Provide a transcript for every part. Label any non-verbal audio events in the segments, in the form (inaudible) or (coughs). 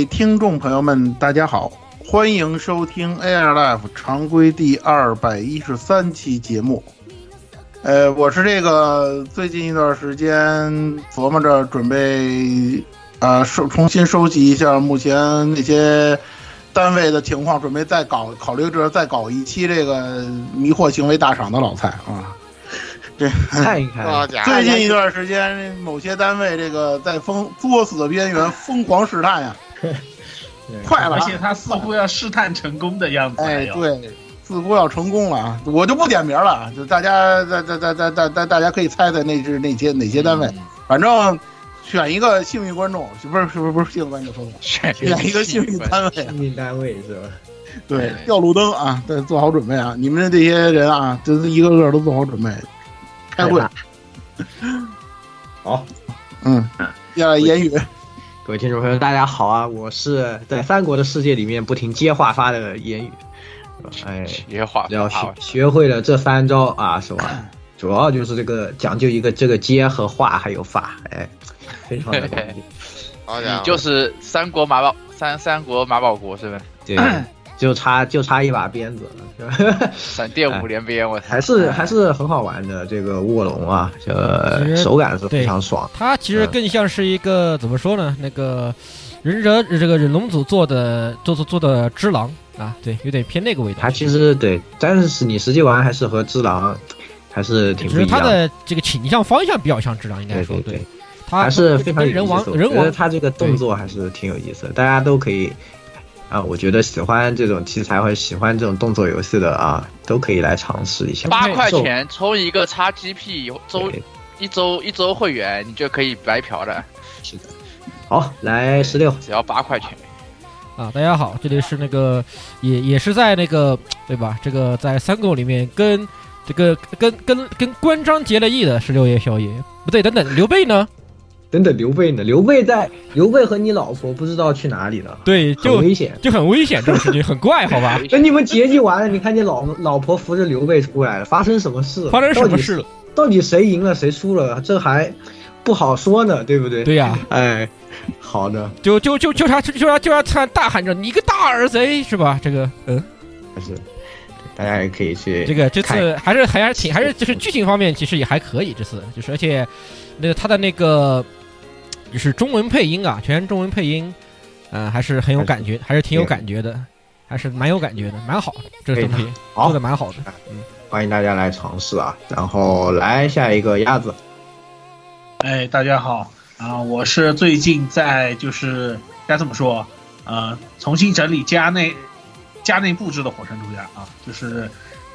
位听众朋友们，大家好，欢迎收听 AR Life 常规第二百一十三期节目。呃，我是这个最近一段时间琢磨着准备啊收重新收集一下目前那些单位的情况，准备再搞考虑着再搞一期这个迷惑行为大赏的老蔡啊。这看一看，最近一段时间，某些单位这个在疯作死的边缘疯狂试探呀，(laughs) 快了啊，而且他似乎要试探成功的样子。哎，对，似乎要成功了啊！我就不点名了啊，就大家大大大大大大大家可以猜猜那是哪些哪些单位，反正选一个幸运观众，不是不是不是幸运观众说错，选选一个幸运单位，幸运单位是吧？对，吊路灯啊，对，做好准备啊！你们这些人啊，就是一个个都做好准备，开会。好，嗯，接下来言语，各位听众朋友，大家好啊！我是在三国的世界里面不停接话发的言语，哎，接话要学学会了这三招啊，是吧？主要就是这个讲究一个这个接和话还有发，哎，非常的 (laughs) 关键。你就是三国马宝三三国马宝国是吧？对，(laughs) 就差就差一把鞭子了，是吧？(laughs) 闪电五连鞭，我还是还是很好玩的这个卧龙啊，这手感是非常爽。它其实更像是一个怎么说呢？那个忍者这个忍龙组做的做做做的只狼啊，对，有点偏那个味道。它其实对，但是你实际玩还是和只狼还是挺不只是它一样的这个倾向方向比较像只狼，应该说对对对。它还是非常有人意思的。王人王我觉得他这个动作还是挺有意思的，大家都可以啊，我觉得喜欢这种题材或者喜欢这种动作游戏的啊，都可以来尝试一下。八块钱充一个 XGP 周一周一周会员，你就可以白嫖了，是的。好，来十六，只要八块钱。啊，大家好，这里是那个也也是在那个对吧？这个在三国里面跟这个跟跟跟关张结了义的十六爷宵爷，不对，等等，刘备呢？等等，刘备呢？刘备在，刘备和你老婆不知道去哪里了，对，就很危险，就很危险，这个事情很怪，好吧？(laughs) 等你们结局完了，你看你老老婆扶着刘备出来了，发生什么事了？发生什么事了？到底谁赢了，谁输了？这还不好说呢，对不对？对呀、哎，好的，就就就就他就要就要他大喊着你个大耳贼是吧？这个嗯，还是大家也可以去这个这看次还是还是挺还是就是剧情方面其实也还可以，这次就是而且那个他的那个就是中文配音啊，全中文配音，呃，还是很有感觉，还是挺有感觉的，还是蛮有感觉的，蛮好，这个东西做的蛮好的。嗯，欢迎大家来尝试啊。然后来下一个鸭子，哎，大家好啊！我是最近在就是该怎么说，呃，重新整理家内家内布置的火神之家啊，就是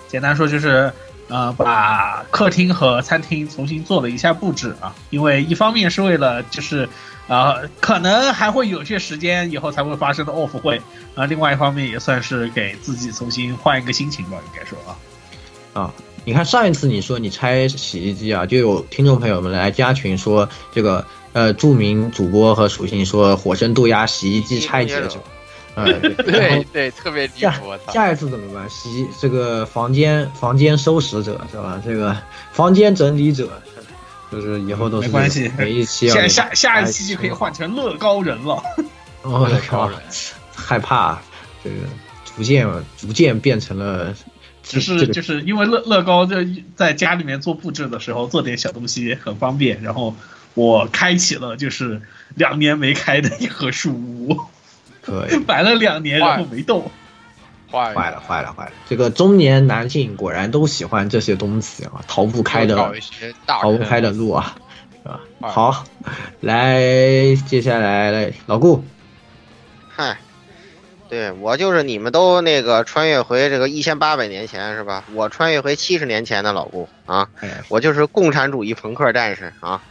简单说就是呃，把客厅和餐厅重新做了一下布置啊，因为一方面是为了就是呃，可能还会有些时间以后才会发生的 off 会啊，另外一方面也算是给自己重新换一个心情吧，应该说啊。啊，你看上一次你说你拆洗衣机啊，就有听众朋友们来加群说这个呃著名主播和属性说火神渡鸦洗衣机拆解者，(laughs) 呃，对对对，特别离谱，下一次怎么办？洗这个房间房间收拾者是吧？这个房间整理者，就是以后都是没关系每一期要下下下一期就可以换成乐高人了。我的靠，害怕这个逐渐逐渐变成了只是就是因为乐乐高就在家里面做布置的时候做点小东西很方便，然后我开启了就是两年没开的一盒树屋，可以 (laughs) 摆了两年然后没动。坏坏了坏了坏了！这个中年男性果然都喜欢这些东西啊，逃不开的逃不开的路啊，是吧？好，来接下来来老顾，嗨，对我就是你们都那个穿越回这个一千八百年前是吧？我穿越回七十年前的老顾啊，哎，我就是共产主义朋克战士啊，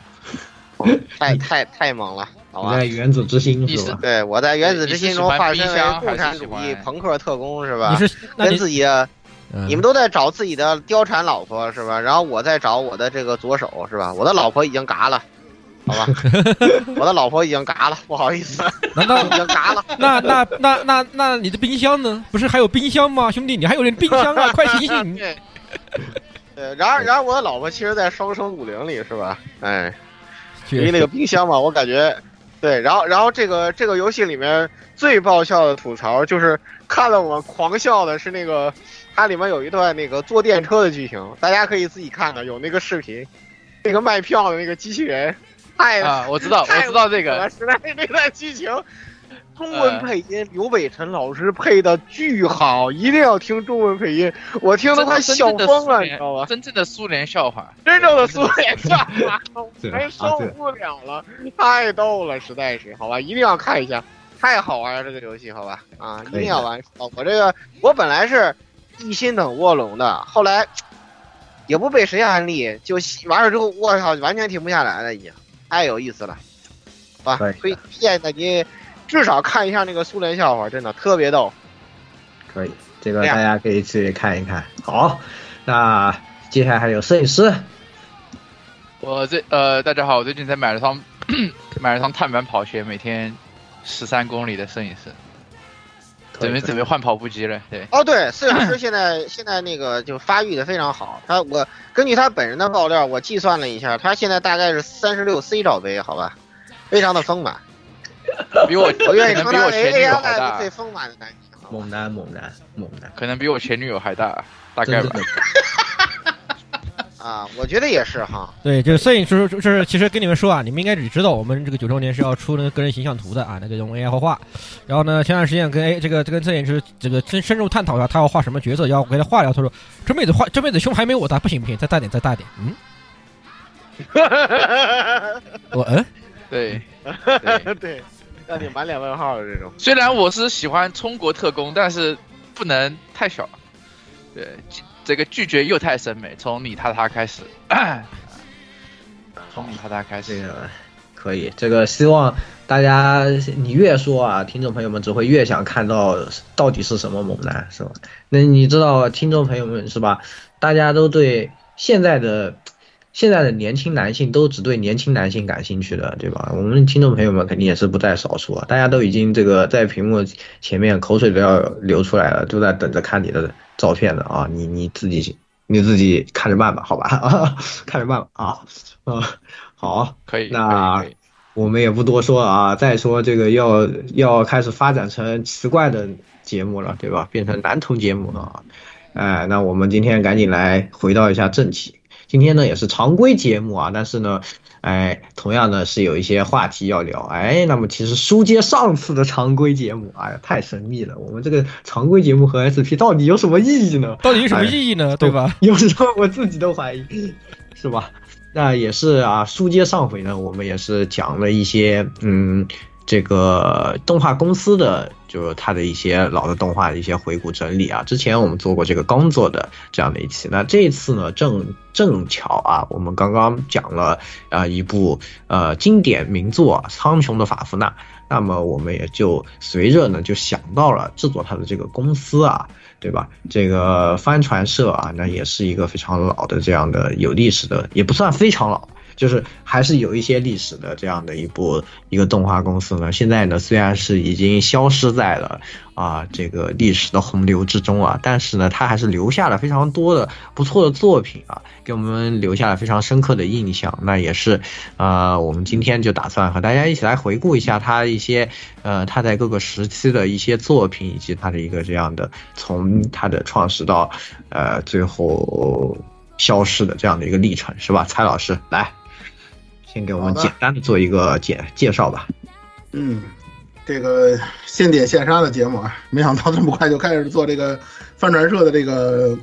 太太太猛了，你在？原子之心意思是吧？对，我在原子之心中化身为共产主义朋克特工是吧？你是那跟自己的，嗯你们都在找自己的貂蝉老婆是吧？然后我在找我的这个左手是吧？我的老婆已经嘎了，(laughs) 好吧？我的老婆已经嘎了，不好意思，难道 (laughs) 已经嘎了。那那那那那你的冰箱呢？不是还有冰箱吗，兄弟？你还有人冰箱啊！(laughs) 快醒醒！对，对，然而然而我的老婆其实，在双生五零里是吧？哎，因为那个冰箱嘛，我感觉，对，然后然后这个这个游戏里面最爆笑的吐槽就是看了我狂笑的是那个，它里面有一段那个坐电车的剧情，大家可以自己看的，有那个视频，那个卖票的那个机器人，太啊，我知道，我知道这个我，实在是那段剧情，中文配音刘伟辰老师配的巨好，一定要听中文配音，我听得快笑疯了，你知道吧？真正的苏联笑话，真正的苏联笑话，我对真受不了了，太逗了，实在是，好吧，一定要看一下，太好玩了这个游戏，好吧，啊，一定要玩。哦我这个我本来是一心等卧龙的，后来也不被谁安利，就玩了之后，我操，完全停不下来了，已经。太有意思了，好吧？可以，推推荐大家至少看一下那个苏联笑话，真的特别逗。可以，这个大家可以去看一看。好，那接下来还有摄影师，我最呃，大家好，我最近才买了双 (coughs) 买了双碳板跑鞋，每天十三公里的摄影师，准备准备换跑步机了。对，哦，对，摄影师现在 (coughs) 现在那个就发育的非常好。他我根据他本人的爆料，我计算了一下，他现在大概是三十六 C 罩杯，好吧，非常的丰满。(laughs) 比我我愿意可能比我前女友还大最，丰满的男人。好吧猛男猛男猛男，可能比我前女友还大，大概吧。(laughs) 啊，我觉得也是哈。对，就是摄影师，就是其实跟你们说啊，你们应该只知道我们这个九周年是要出那个个人形象图的啊，那个用 AI 画画。然后呢，前段时间跟 A 这个这个摄影师这个深深入探讨一下，他要画什么角色，要给他画了。他说这妹子画这妹子胸还没我大，不行不行，再大点再大点。嗯，(laughs) 我嗯，对，对，让你满脸问号的这种。虽然我是喜欢中国特工，但是不能太小。对，这个拒绝幼态审美，从你他他开始，从你他他开始。可以，这个希望大家你越说啊，听众朋友们只会越想看到到底是什么猛男，是吧？那你知道，听众朋友们是吧？大家都对现在的现在的年轻男性都只对年轻男性感兴趣的，对吧？我们听众朋友们肯定也是不在少数啊，大家都已经这个在屏幕前面口水都要流出来了，都在等着看你的照片的啊！你你自己你自己看着办吧，好吧？啊，(laughs) 看着办吧啊，啊，(laughs) 好。可以，那我们也不多说了啊，再说这个要要开始发展成奇怪的节目了，对吧？变成男同节目了啊！哎，那我们今天赶紧来回到一下正题。今天呢也是常规节目啊，但是呢，哎，同样呢是有一些话题要聊。哎，那么其实书接上次的常规节目，哎呀，太神秘了。我们这个常规节目和 SP 到底有什么意义呢？到底有什么意义呢？对吧？(laughs) 有时候我自己都怀疑，是吧？那也是啊，书接上回呢，我们也是讲了一些，嗯，这个动画公司的，就是他的一些老的动画的一些回顾整理啊。之前我们做过这个刚做的这样的一期，那这一次呢，正正巧啊，我们刚刚讲了啊一部呃经典名作《苍穹的法夫纳》，那么我们也就随着呢就想到了制作它的这个公司啊。对吧？这个帆船社啊，那也是一个非常老的这样的有历史的，也不算非常老，就是还是有一些历史的这样的一部一个动画公司呢。现在呢，虽然是已经消失在了啊这个历史的洪流之中啊，但是呢，它还是留下了非常多的不错的作品啊，给我们留下了非常深刻的印象。那也是，呃，我们今天就打算和大家一起来回顾一下他一些呃他在各个时期的一些作品，以及他的一个这样的从他的创始到呃最后消失的这样的一个历程，是吧？蔡老师来。先给我们简单的做一个介介绍吧。嗯，这个现点现杀的节目啊，没想到这么快就开始做这个帆船社的这个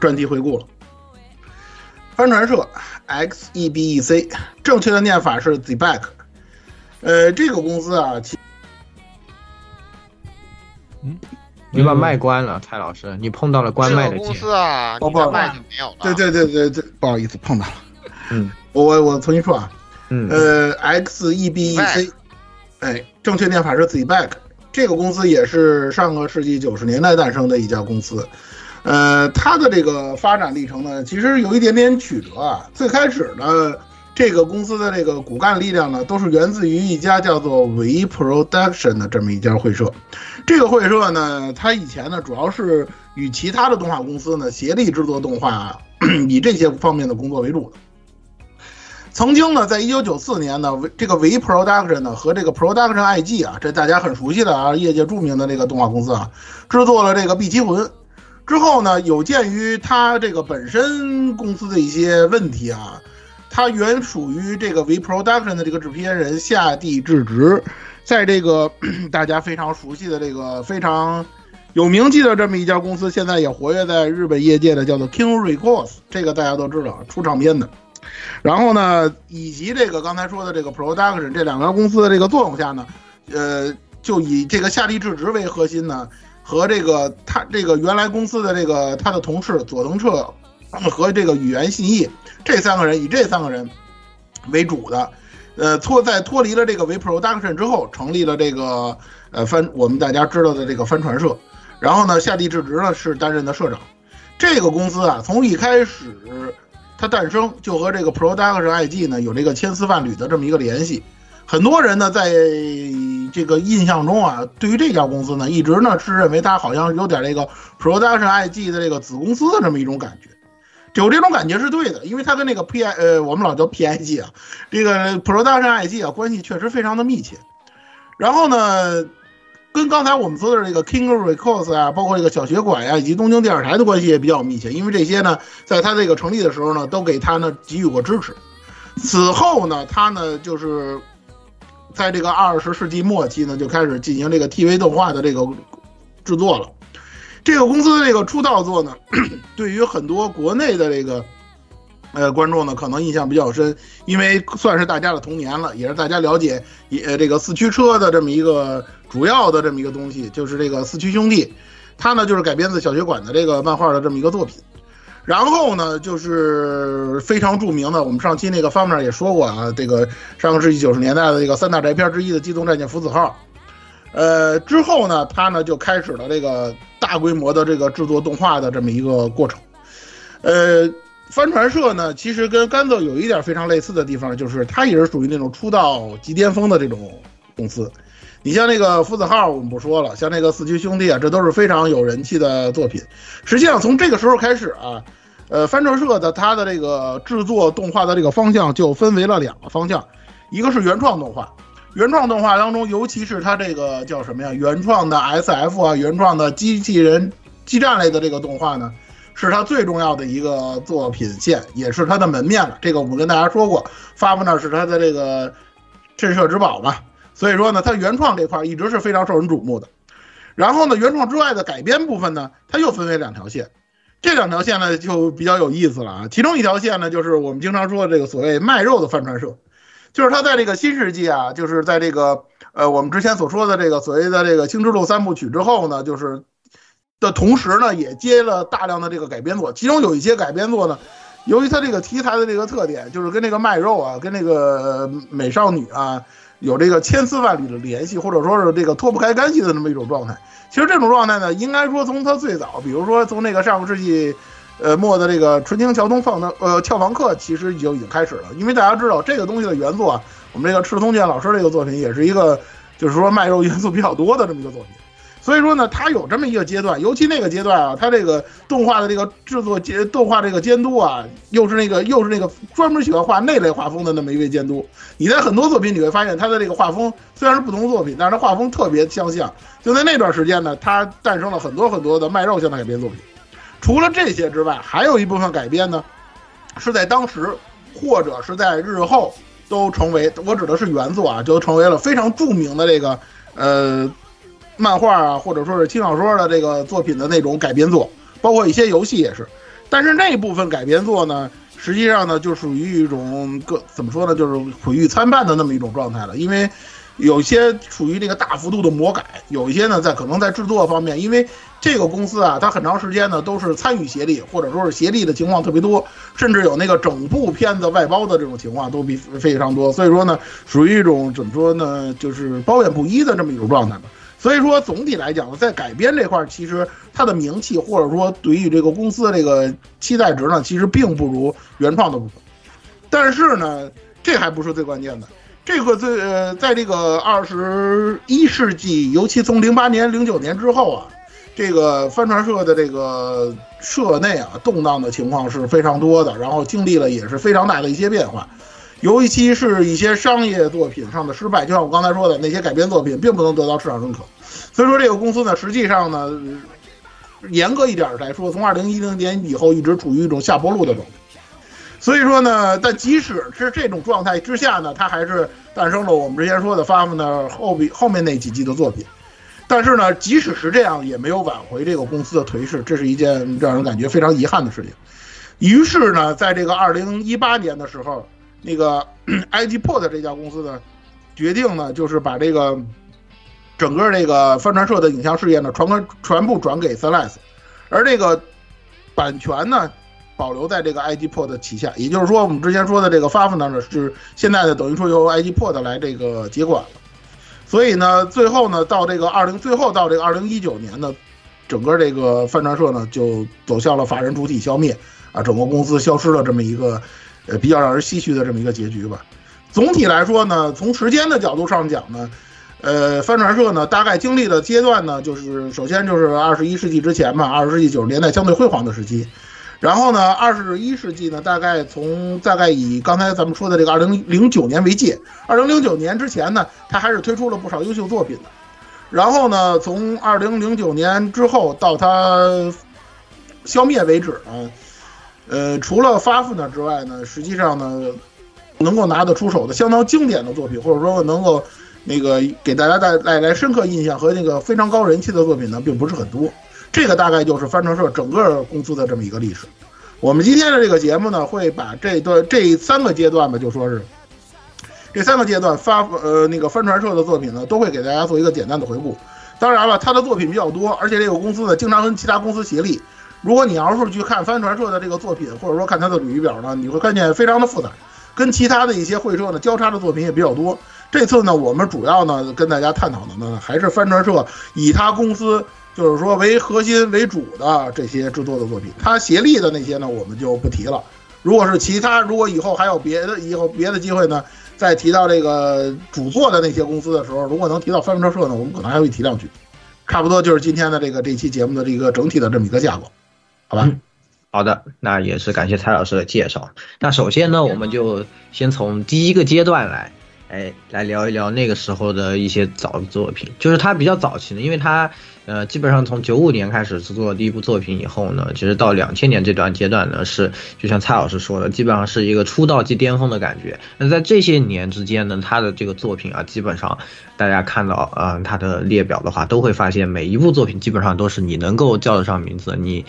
专题回顾了。帆船社 X E B E C，正确的念法是 The Back。呃，这个公司啊，其嗯，你把麦关了，蔡老师，你碰到了关麦的键。公司啊，你的麦就没有了。对对对对对，不好意思碰到了。嗯，我我我重新说啊。嗯，呃，X E B E C，哎，正确念法是 Zback。这个公司也是上个世纪九十年代诞生的一家公司。呃，它的这个发展历程呢，其实有一点点曲折啊。最开始呢，这个公司的这个骨干力量呢，都是源自于一家叫做 V Production 的这么一家会社。这个会社呢，它以前呢，主要是与其他的动画公司呢协力制作动画，以这些方面的工作为主的。曾经呢，在一九九四年呢，这个 V Production 呢和这个 Production IG 啊，这大家很熟悉的啊，业界著名的这个动画公司啊，制作了这个《碧奇魂》之后呢，有鉴于它这个本身公司的一些问题啊，它原属于这个 V Production 的这个制片人下地致职，在这个 (clears throat) 大家非常熟悉的这个非常有名气的这么一家公司，现在也活跃在日本业界的叫做 King Records，这个大家都知道，出唱片的。然后呢，以及这个刚才说的这个 production 这两家公司的这个作用下呢，呃，就以这个夏利智直为核心呢，和这个他这个原来公司的这个他的同事佐藤彻和这个语言信义这三个人，以这三个人为主的，呃，脱在脱离了这个为 production 之后，成立了这个呃帆我们大家知道的这个帆船社，然后呢，夏利智直呢是担任的社长，这个公司啊，从一开始。它诞生就和这个 Production IG 呢有这个千丝万缕的这么一个联系，很多人呢在这个印象中啊，对于这家公司呢，一直呢是认为它好像有点这个 Production IG 的这个子公司的这么一种感觉，有这种感觉是对的，因为它跟那个 P I 呃我们老叫 PIG 啊，这个 Production IG 啊关系确实非常的密切，然后呢。跟刚才我们说的这个 King Records 啊，包括这个小学馆呀，以及东京电视台的关系也比较密切，因为这些呢，在他这个成立的时候呢，都给他呢给予过支持。此后呢，他呢就是在这个二十世纪末期呢，就开始进行这个 TV 动画的这个制作了。这个公司的这个出道作呢，(coughs) 对于很多国内的这个。呃，观众呢可能印象比较深，因为算是大家的童年了，也是大家了解也这个四驱车的这么一个主要的这么一个东西，就是这个四驱兄弟，它呢就是改编自小学馆的这个漫画的这么一个作品。然后呢，就是非常著名的，我们上期那个方面也说过啊，这个上个世纪九十年代的这个三大宅片之一的《机动战舰福子号》。呃，之后呢，它呢就开始了这个大规模的这个制作动画的这么一个过程。呃。帆船社呢，其实跟甘泽有一点非常类似的地方，就是它也是属于那种出道即巅峰的这种公司。你像那个福子号，我们不说了，像那个四驱兄弟啊，这都是非常有人气的作品。实际上，从这个时候开始啊，呃，帆船社的它的这个制作动画的这个方向就分为了两个方向，一个是原创动画，原创动画当中，尤其是它这个叫什么呀？原创的 SF 啊，原创的机器人激战类的这个动画呢？是他最重要的一个作品线，也是他的门面了。这个我们跟大家说过，发布那是他的这个震慑之宝嘛。所以说呢，他原创这块一直是非常受人瞩目的。然后呢，原创之外的改编部分呢，它又分为两条线。这两条线呢就比较有意思了啊。其中一条线呢，就是我们经常说的这个所谓卖肉的帆船社，就是他在这个新世纪啊，就是在这个呃我们之前所说的这个所谓的这个星之路三部曲之后呢，就是。的同时呢，也接了大量的这个改编作，其中有一些改编作呢，由于它这个题材的这个特点，就是跟那个卖肉啊，跟那个美少女啊，有这个千丝万缕的联系，或者说是这个脱不开干系的那么一种状态。其实这种状态呢，应该说从它最早，比如说从那个上个世纪，呃末的这个《纯情桥东放的呃跳房客》，其实就已经开始了。因为大家知道这个东西的原作啊，我们这个赤松健老师这个作品也是一个，就是说卖肉元素比较多的这么一个作品。所以说呢，它有这么一个阶段，尤其那个阶段啊，它这个动画的这个制作监动画这个监督啊，又是那个又是那个专门喜欢画那类画风的那么一位监督。你在很多作品你会发现，他的这个画风虽然是不同作品，但是他画风特别相像。就在那段时间呢，他诞生了很多很多的卖肉向的改编作品。除了这些之外，还有一部分改编呢，是在当时或者是在日后都成为，我指的是原作啊，就成为了非常著名的这个呃。漫画啊，或者说是轻小说的这个作品的那种改编作，包括一些游戏也是。但是那部分改编作呢，实际上呢，就属于一种个怎么说呢，就是毁誉参半的那么一种状态了。因为有些处于这个大幅度的魔改，有一些呢在可能在制作方面，因为这个公司啊，它很长时间呢都是参与协力，或者说是协力的情况特别多，甚至有那个整部片子外包的这种情况都比非常多。所以说呢，属于一种怎么说呢，就是褒贬不一的这么一种状态吧。所以说，总体来讲呢，在改编这块儿，其实它的名气或者说对于这个公司的这个期待值呢，其实并不如原创的部分。但是呢，这还不是最关键的。这个最呃，在这个二十一世纪，尤其从零八年、零九年之后啊，这个帆船社的这个社内啊，动荡的情况是非常多的，然后经历了也是非常大的一些变化。尤其是一些商业作品上的失败，就像我刚才说的，那些改编作品并不能得到市场认可。所以说，这个公司呢，实际上呢，严格一点来说，从二零一零年以后一直处于一种下坡路的状态。所以说呢，但即使是这种状态之下呢，它还是诞生了我们之前说的发布呢后比后面那几季的作品。但是呢，即使是这样，也没有挽回这个公司的颓势，这是一件让人感觉非常遗憾的事情。于是呢，在这个二零一八年的时候。那个 (clears throat) IGPort 这家公司呢，决定呢，就是把这个整个这个帆船社的影像事业呢，传全全部转给 Celeste，而这个版权呢，保留在这个 IGPort 旗下。也就是说，我们之前说的这个 f a f 呢，是现在的等于说由 IGPort 来这个接管了。所以呢，最后呢，到这个二零，最后到这个二零一九年呢，整个这个帆船社呢，就走向了法人主体消灭啊，整个公司消失了这么一个。呃，比较让人唏嘘的这么一个结局吧。总体来说呢，从时间的角度上讲呢，呃，帆船社呢，大概经历的阶段呢，就是首先就是二十一世纪之前嘛，二十世纪九十年代相对辉煌的时期。然后呢，二十一世纪呢，大概从大概以刚才咱们说的这个二零零九年为界，二零零九年之前呢，它还是推出了不少优秀作品的。然后呢，从二零零九年之后到它消灭为止呢。呃，除了发富呢之外呢，实际上呢，能够拿得出手的相当经典的作品，或者说能够那个给大家带带来深刻印象和那个非常高人气的作品呢，并不是很多。这个大概就是帆船社整个公司的这么一个历史。我们今天的这个节目呢，会把这段这三个阶段吧，就说是这三个阶段发呃那个帆船社的作品呢，都会给大家做一个简单的回顾。当然了，他的作品比较多，而且这个公司呢，经常跟其他公司协力。如果你要是去看帆船社的这个作品，或者说看他的履历表呢，你会看见非常的复杂，跟其他的一些会社呢交叉的作品也比较多。这次呢，我们主要呢跟大家探讨的呢，还是帆船社以他公司就是说为核心为主的这些制作的作品，他协力的那些呢，我们就不提了。如果是其他，如果以后还有别的，以后别的机会呢，再提到这个主作的那些公司的时候，如果能提到帆船社呢，我们可能还会提两句。差不多就是今天的这个这期节目的这个整体的这么一个架构。好吧，好的，那也是感谢蔡老师的介绍。那首先呢，我们就先从第一个阶段来，哎，来聊一聊那个时候的一些早作品，就是他比较早期的，因为他。呃，基本上从九五年开始制作第一部作品以后呢，其实到两千年这段阶段呢，是就像蔡老师说的，基本上是一个出道即巅峰的感觉。那在这些年之间呢，他的这个作品啊，基本上大家看到，嗯，他的列表的话，都会发现每一部作品基本上都是你能够叫得上名字，你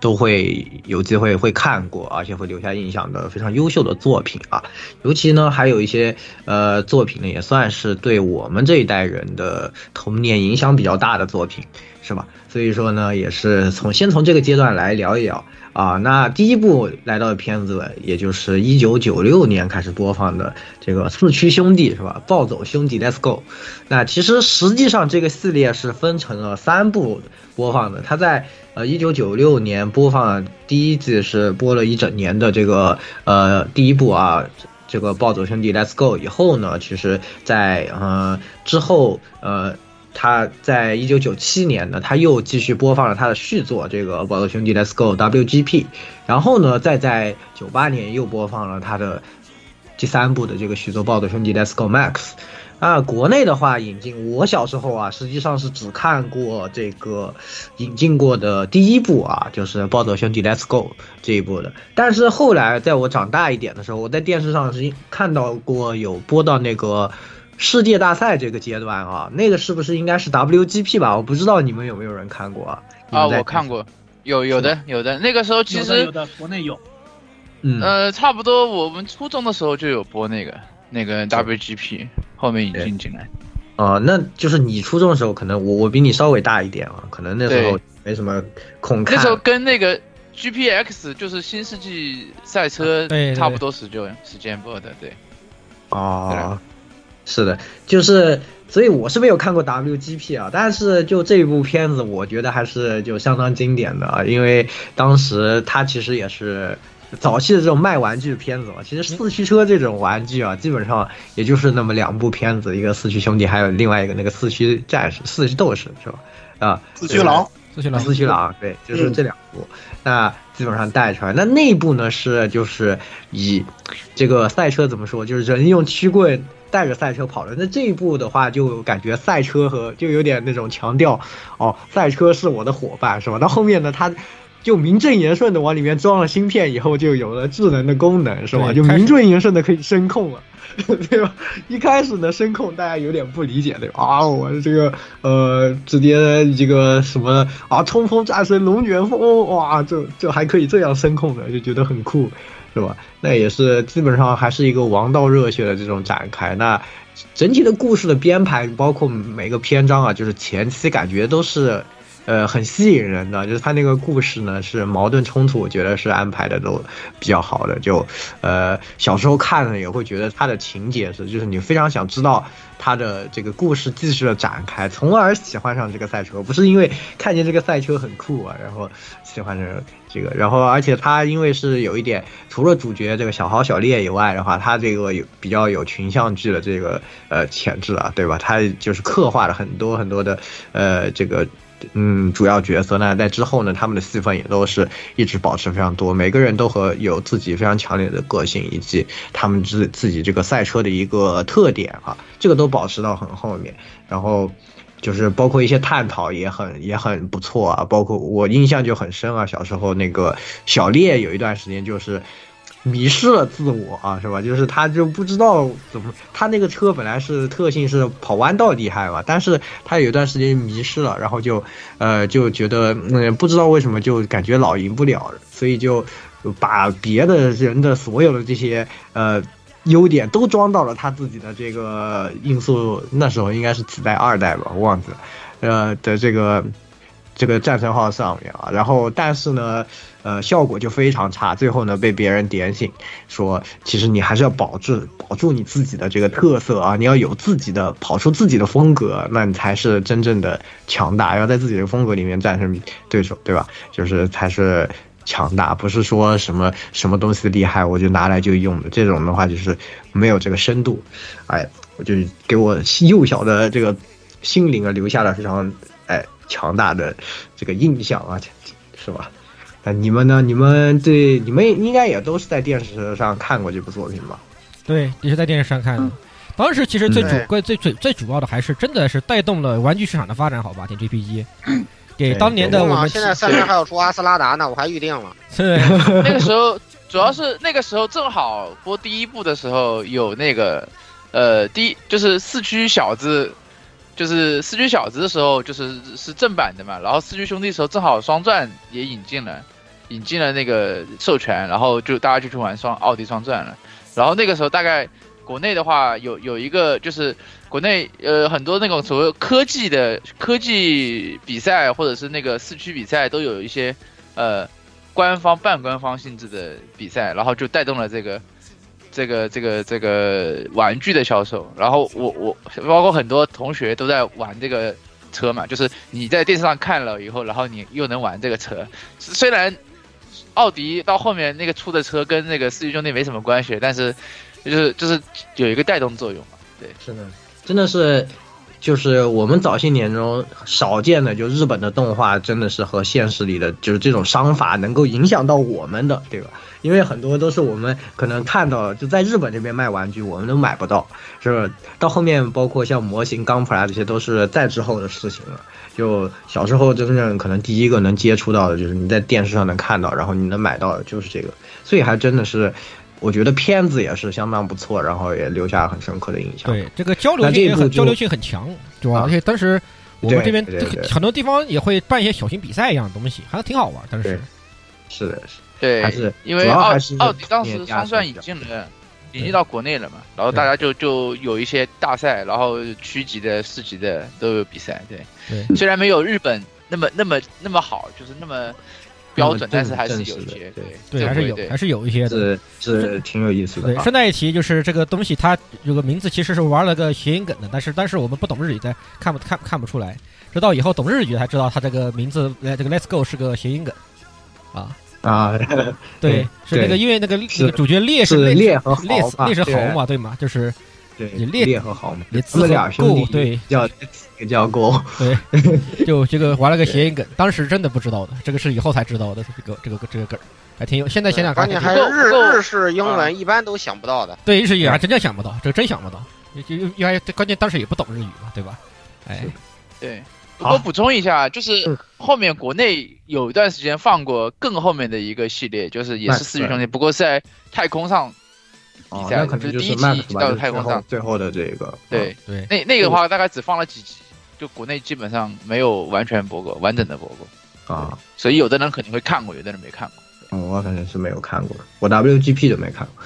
都会有机会会看过，而且会留下印象的非常优秀的作品啊。尤其呢，还有一些呃作品呢，也算是对我们这一代人的童年影响比较大的作品。是吧？所以说呢，也是从先从这个阶段来聊一聊啊。那第一部来到的片子，也就是一九九六年开始播放的这个《四驱兄弟》是吧？暴走兄弟，Let's Go。那其实实际上这个系列是分成了三部播放的，它在呃一九九六年播放第一季是播了一整年的这个呃第一部啊。这个暴走兄弟 Let's Go 以后呢，其实在呃之后呃。他在一九九七年呢，他又继续播放了他的续作《这个暴走兄弟 Let's Go WGP》，然后呢，再在九八年又播放了他的第三部的这个续作《暴走兄弟 Let's Go Max》。啊，国内的话引进，我小时候啊，实际上是只看过这个引进过的第一部啊，就是《暴走兄弟 Let's Go》这一部的。但是后来在我长大一点的时候，我在电视上是看到过有播到那个。世界大赛这个阶段啊，那个是不是应该是 WGP 吧？我不知道你们有没有人看过啊？啊，我看过，有有的有的。那个时候其实有的国内有，嗯呃，差不多我们初中的时候就有播那个那个 WGP，后面引进进来。啊，那就是你初中的时候，可能我我比你稍微大一点啊，可能那时候没什么空看。那时候跟那个 GPX 就是新世纪赛车差不多时间时间播的，对。哦。是的，就是，所以我是没有看过 WGP 啊，但是就这部片子，我觉得还是就相当经典的啊，因为当时它其实也是早期的这种卖玩具片子嘛，其实四驱车这种玩具啊，基本上也就是那么两部片子，一个四驱兄弟，还有另外一个那个四驱战士、四驱斗士是吧？啊，四驱狼，四驱狼，四驱狼，对，就是这两部，那基本上带出来，那内部呢是就是以这个赛车怎么说，就是人用曲棍。带着赛车跑的，那这一步的话，就感觉赛车和就有点那种强调，哦，赛车是我的伙伴，是吧？到后面呢，他就名正言顺的往里面装了芯片，以后就有了智能的功能，是吧？就名正言顺的可以声控了，(laughs) 对吧？一开始呢，声控大家有点不理解，对吧？啊，我这个呃，直接这个什么啊，冲锋战神龙卷风，哇，这这还可以这样声控的，就觉得很酷。是吧？那也是基本上还是一个王道热血的这种展开。那整体的故事的编排，包括每个篇章啊，就是前期感觉都是。呃，很吸引人的，就是他那个故事呢是矛盾冲突，我觉得是安排的都比较好的。就呃小时候看了也会觉得他的情节是，就是你非常想知道他的这个故事继续的展开，从而喜欢上这个赛车，不是因为看见这个赛车很酷啊，然后喜欢上这个，然后而且他因为是有一点，除了主角这个小豪小烈以外的话，他这个有比较有群像剧的这个呃潜质啊，对吧？他就是刻画了很多很多的呃这个。嗯，主要角色呢，在之后呢，他们的戏份也都是一直保持非常多，每个人都和有自己非常强烈的个性，以及他们自自己这个赛车的一个特点啊，这个都保持到很后面。然后就是包括一些探讨也很也很不错啊，包括我印象就很深啊，小时候那个小烈有一段时间就是。迷失了自我啊，是吧？就是他就不知道怎么，他那个车本来是特性是跑弯道厉害嘛，但是他有一段时间迷失了，然后就，呃，就觉得嗯，不知道为什么就感觉老赢不了，所以就把别的人的所有的这些呃优点都装到了他自己的这个音速，那时候应该是几代二代吧，我忘记了，呃的这个。这个战神号上面啊，然后但是呢，呃，效果就非常差。最后呢，被别人点醒，说其实你还是要保住保住你自己的这个特色啊，你要有自己的跑出自己的风格，那你才是真正的强大。要在自己的风格里面战胜对手，对吧？就是才是强大，不是说什么什么东西厉害我就拿来就用的。这种的话就是没有这个深度。哎，我就给我幼小的这个心灵啊留下了非常哎。强大的这个印象啊，是吧？那你们呢？你们对你们应该也都是在电视上看过这部作品吧？对，也是在电视上看的。当时其实最主最最最最主要的还是真的是带动了玩具市场的发展，好吧？点 GPG，(laughs) 给当年的我们现在三星还要出阿斯拉达呢，我还预定了。(laughs) 对，(laughs) 那个时候主要是那个时候正好播第一部的时候有那个呃，第一就是四驱小子。就是四驱小子的时候，就是是正版的嘛，然后四驱兄弟的时候正好双钻也引进了，引进了那个授权，然后就大家就去玩双奥迪双钻了。然后那个时候大概国内的话有有一个就是国内呃很多那种所谓科技的科技比赛或者是那个四驱比赛都有一些呃官方半官方性质的比赛，然后就带动了这个这个这个这个玩具的销售。然后我我包括很多同学都在玩这个车嘛，就是你在电视上看了以后，然后你又能玩这个车，虽然。奥迪到后面那个出的车跟那个四驱兄弟没什么关系，但是就是就是有一个带动作用嘛。对，是的，真的是，就是我们早些年中少见的，就日本的动画真的是和现实里的就是这种商法能够影响到我们的，对吧？因为很多都是我们可能看到就在日本这边卖玩具，我们都买不到，是不是？到后面包括像模型、钢普拉这些，都是再之后的事情了。就小时候真正可能第一个能接触到的就是你在电视上能看到，然后你能买到的就是这个，所以还真的是，我觉得片子也是相当不错，然后也留下很深刻的印象。对，这个交流性也很交流性很强，对吧？而且当时我们这边很多地方也会办一些小型比赛一样的东西，还挺好玩。当时是的，是，对，还是因为奥奥迪当时双算引进了。引进到国内了嘛，然后大家就就有一些大赛，然后区级的、市级的都有比赛。对，对，虽然没有日本那么那么那么好，就是那么标准，但是还是有一些。对对，还是有，还是有一些的，是是挺有意思的。对，顺带一提，就是这个东西它有个名字，其实是玩了个谐音梗的，但是但是我们不懂日语，的看不看看不出来，直到以后懂日语才知道它这个名字，这个 Let's Go 是个谐音梗，啊。啊，(laughs) 对，是那个，因为那个那个主角烈是烈和烈烈是豪嘛，对吗？就是对烈烈和豪嘛，他们俩兄弟对叫叫够，对，(laughs) (laughs) 就这个玩了个谐音梗，当时真的不知道的，这个是以后才知道的，这个这个这个梗还挺有。现在想想，关键还是日日式英文一般都想不到的，对，日语还真的想不到，这真想不到，就因为关键当时也不懂日语嘛，对吧？哎，对。我补充一下，就是后面国内有一段时间放过更后面的一个系列，就是也是四驱兄弟，不过是在太空上比赛，就是第一集到太空上最后的这个。对对，那那个的话大概只放了几集，就国内基本上没有完全播过，完整的播过啊。所以有的人肯定会看过，有的人没看过。嗯，我反正是没有看过，我 WGP 都没看过。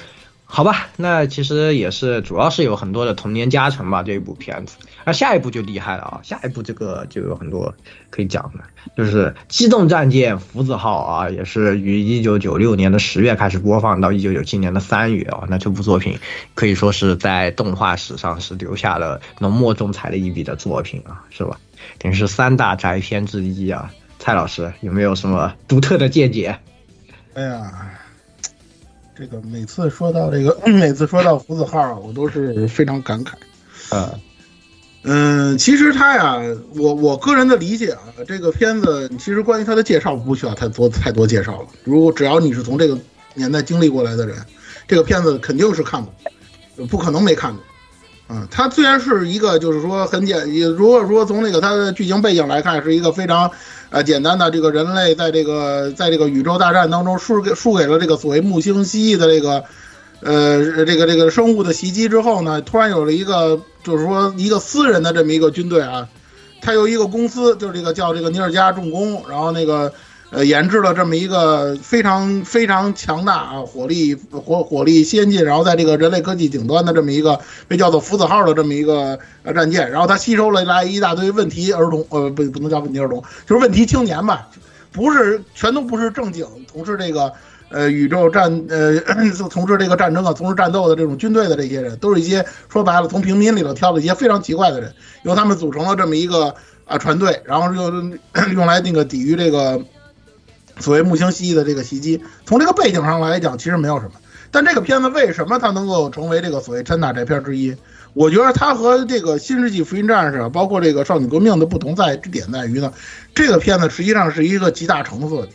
好吧，那其实也是，主要是有很多的童年加成吧。这一部片子，那下一部就厉害了啊！下一部这个就有很多可以讲的，就是《机动战舰福字号》啊，也是于一九九六年的十月开始播放，到一九九七年的三月啊。那这部作品可以说是在动画史上是留下了浓墨重彩的一笔的作品啊，是吧？等于是三大宅片之一啊。蔡老师有没有什么独特的见解？哎呀。这个每次说到这个，(clears throat) 每次说到福子号，我都是非常感慨。啊，嗯，其实他呀，我我个人的理解啊，这个片子其实关于他的介绍不需要太多太多介绍了。如果只要你是从这个年代经历过来的人，这个片子肯定是看过，不可能没看过。嗯，它虽然是一个，就是说很简，如果说从那个它的剧情背景来看，是一个非常。啊，简单的这个人类在这个在这个宇宙大战当中输给输给了这个所谓木星蜥蜴的这个，呃，这个这个生物的袭击之后呢，突然有了一个就是说一个私人的这么一个军队啊，他由一个公司，就是这个叫这个尼尔加重工，然后那个。呃，研制了这么一个非常非常强大啊，火力火火力先进，然后在这个人类科技顶端的这么一个被叫做福子号的这么一个呃战舰，然后它吸收了来一大堆问题儿童，呃不不能叫问题儿童，就是问题青年吧，不是全都不是正经从事这个呃宇宙战呃 (clears throat) 从事这个战争啊，从事战斗的这种军队的这些人，都是一些说白了从平民里头挑了一些非常奇怪的人，由他们组成了这么一个啊船队，然后就 (clears throat) 用来那个抵御这个。所谓木星蜥蜴的这个袭击，从这个背景上来讲，其实没有什么。但这个片子为什么它能够成为这个所谓真大宅片之一？我觉得它和这个《新世纪福音战士》包括这个《少女革命》的不同在之点在于呢，这个片子实际上是一个集大成色的，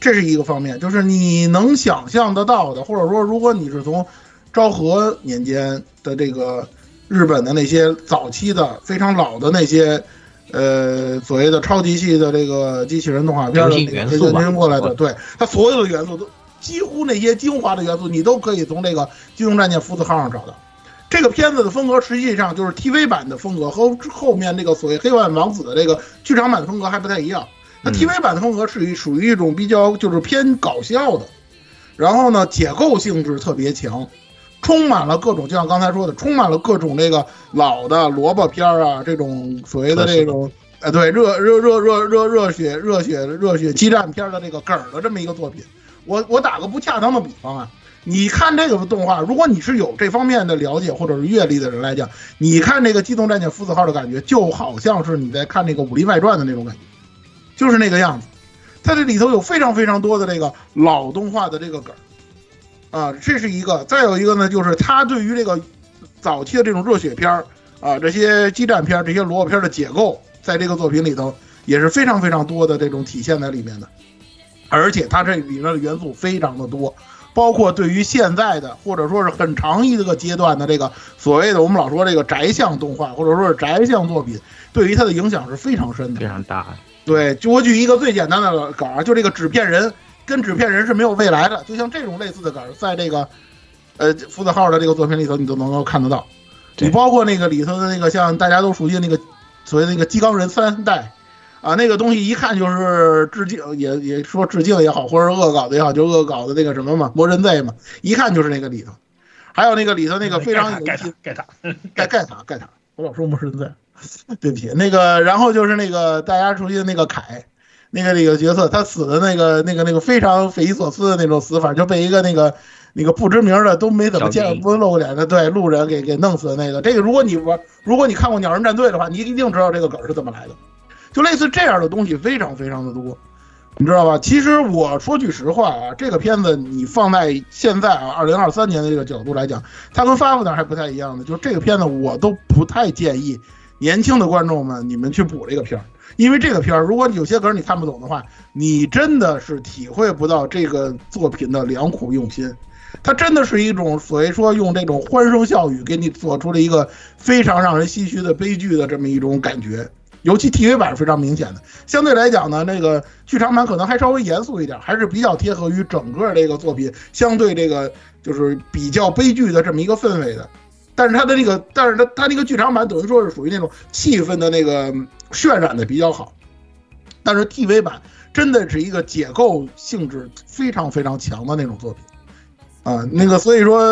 这是一个方面，就是你能想象得到的，或者说如果你是从昭和年间的这个日本的那些早期的非常老的那些。呃，所谓的超级系的这个机器人动画片的元素过来的，对它所有的元素都几乎那些精华的元素，你都可以从这个《机动战舰福字号》上找到。这个片子的风格实际上就是 TV 版的风格，和后面那个所谓《黑暗王子》的这个剧场版的风格还不太一样。那 TV 版的风格是于属于一种比较就是偏搞笑的，然后呢解构性质特别强，充满了各种，就像刚才说的，充满了各种这个老的萝卜片儿啊，这种所谓的这种，呃，对，热热热热热热血热血热血激战片的这个梗儿的这么一个作品。我我打个不恰当的比方啊，你看这个动画，如果你是有这方面的了解或者是阅历的人来讲，你看这个《机动战舰福子号》的感觉，就好像是你在看那个《武林外传》的那种感觉，就是那个样子。它这里头有非常非常多的这个老动画的这个梗儿，啊，这是一个。再有一个呢，就是他对于这个早期的这种热血片儿啊，这些激战片儿、这些萝卜片儿的解构，在这个作品里头也是非常非常多的这种体现在里面的。而且它这里面的元素非常的多，包括对于现在的或者说是很长一个阶段的这个所谓的我们老说这个宅向动画或者说是宅向作品，对于它的影响是非常深的，非常大。对，就我举一个最简单的梗儿，就这个纸片人跟纸片人是没有未来的，就像这种类似的梗，在这个呃福子号的这个作品里头，你都能够看得到。你包括那个里头的那个像大家都熟悉的那个所谓的那个金刚人三代啊，那个东西一看就是致敬，也也说致敬也好，或者恶搞的也好，就恶搞的那个什么嘛，魔人 Z 嘛，一看就是那个里头。还有那个里头那个非常有盖塔盖塔盖盖塔盖塔，我老说魔人 Z。对不起，那个，然后就是那个大家熟悉的那个凯，那个那个角色，他死的那个那个那个非常匪夷所思的那种死法，就被一个那个那个不知名的都没怎么见不露过脸的对路人给给弄死的那个。这个如果你玩，如果你看过《鸟人战队》的话，你一定知道这个梗是怎么来的。就类似这样的东西非常非常的多，你知道吧？其实我说句实话啊，这个片子你放在现在啊，二零二三年的这个角度来讲，它跟《发福那还不太一样的，就是这个片子我都不太建议。年轻的观众们，你们去补这个片儿，因为这个片儿，如果有些梗你看不懂的话，你真的是体会不到这个作品的良苦用心。它真的是一种所谓说用这种欢声笑语给你做出了一个非常让人唏嘘的悲剧的这么一种感觉。尤其 TV 版是非常明显的，相对来讲呢，那个剧场版可能还稍微严肃一点，还是比较贴合于整个这个作品相对这个就是比较悲剧的这么一个氛围的。但是它的那个，但是它它那个剧场版等于说是属于那种气氛的那个渲染的比较好，但是 TV 版真的是一个解构性质非常非常强的那种作品，啊，那个所以说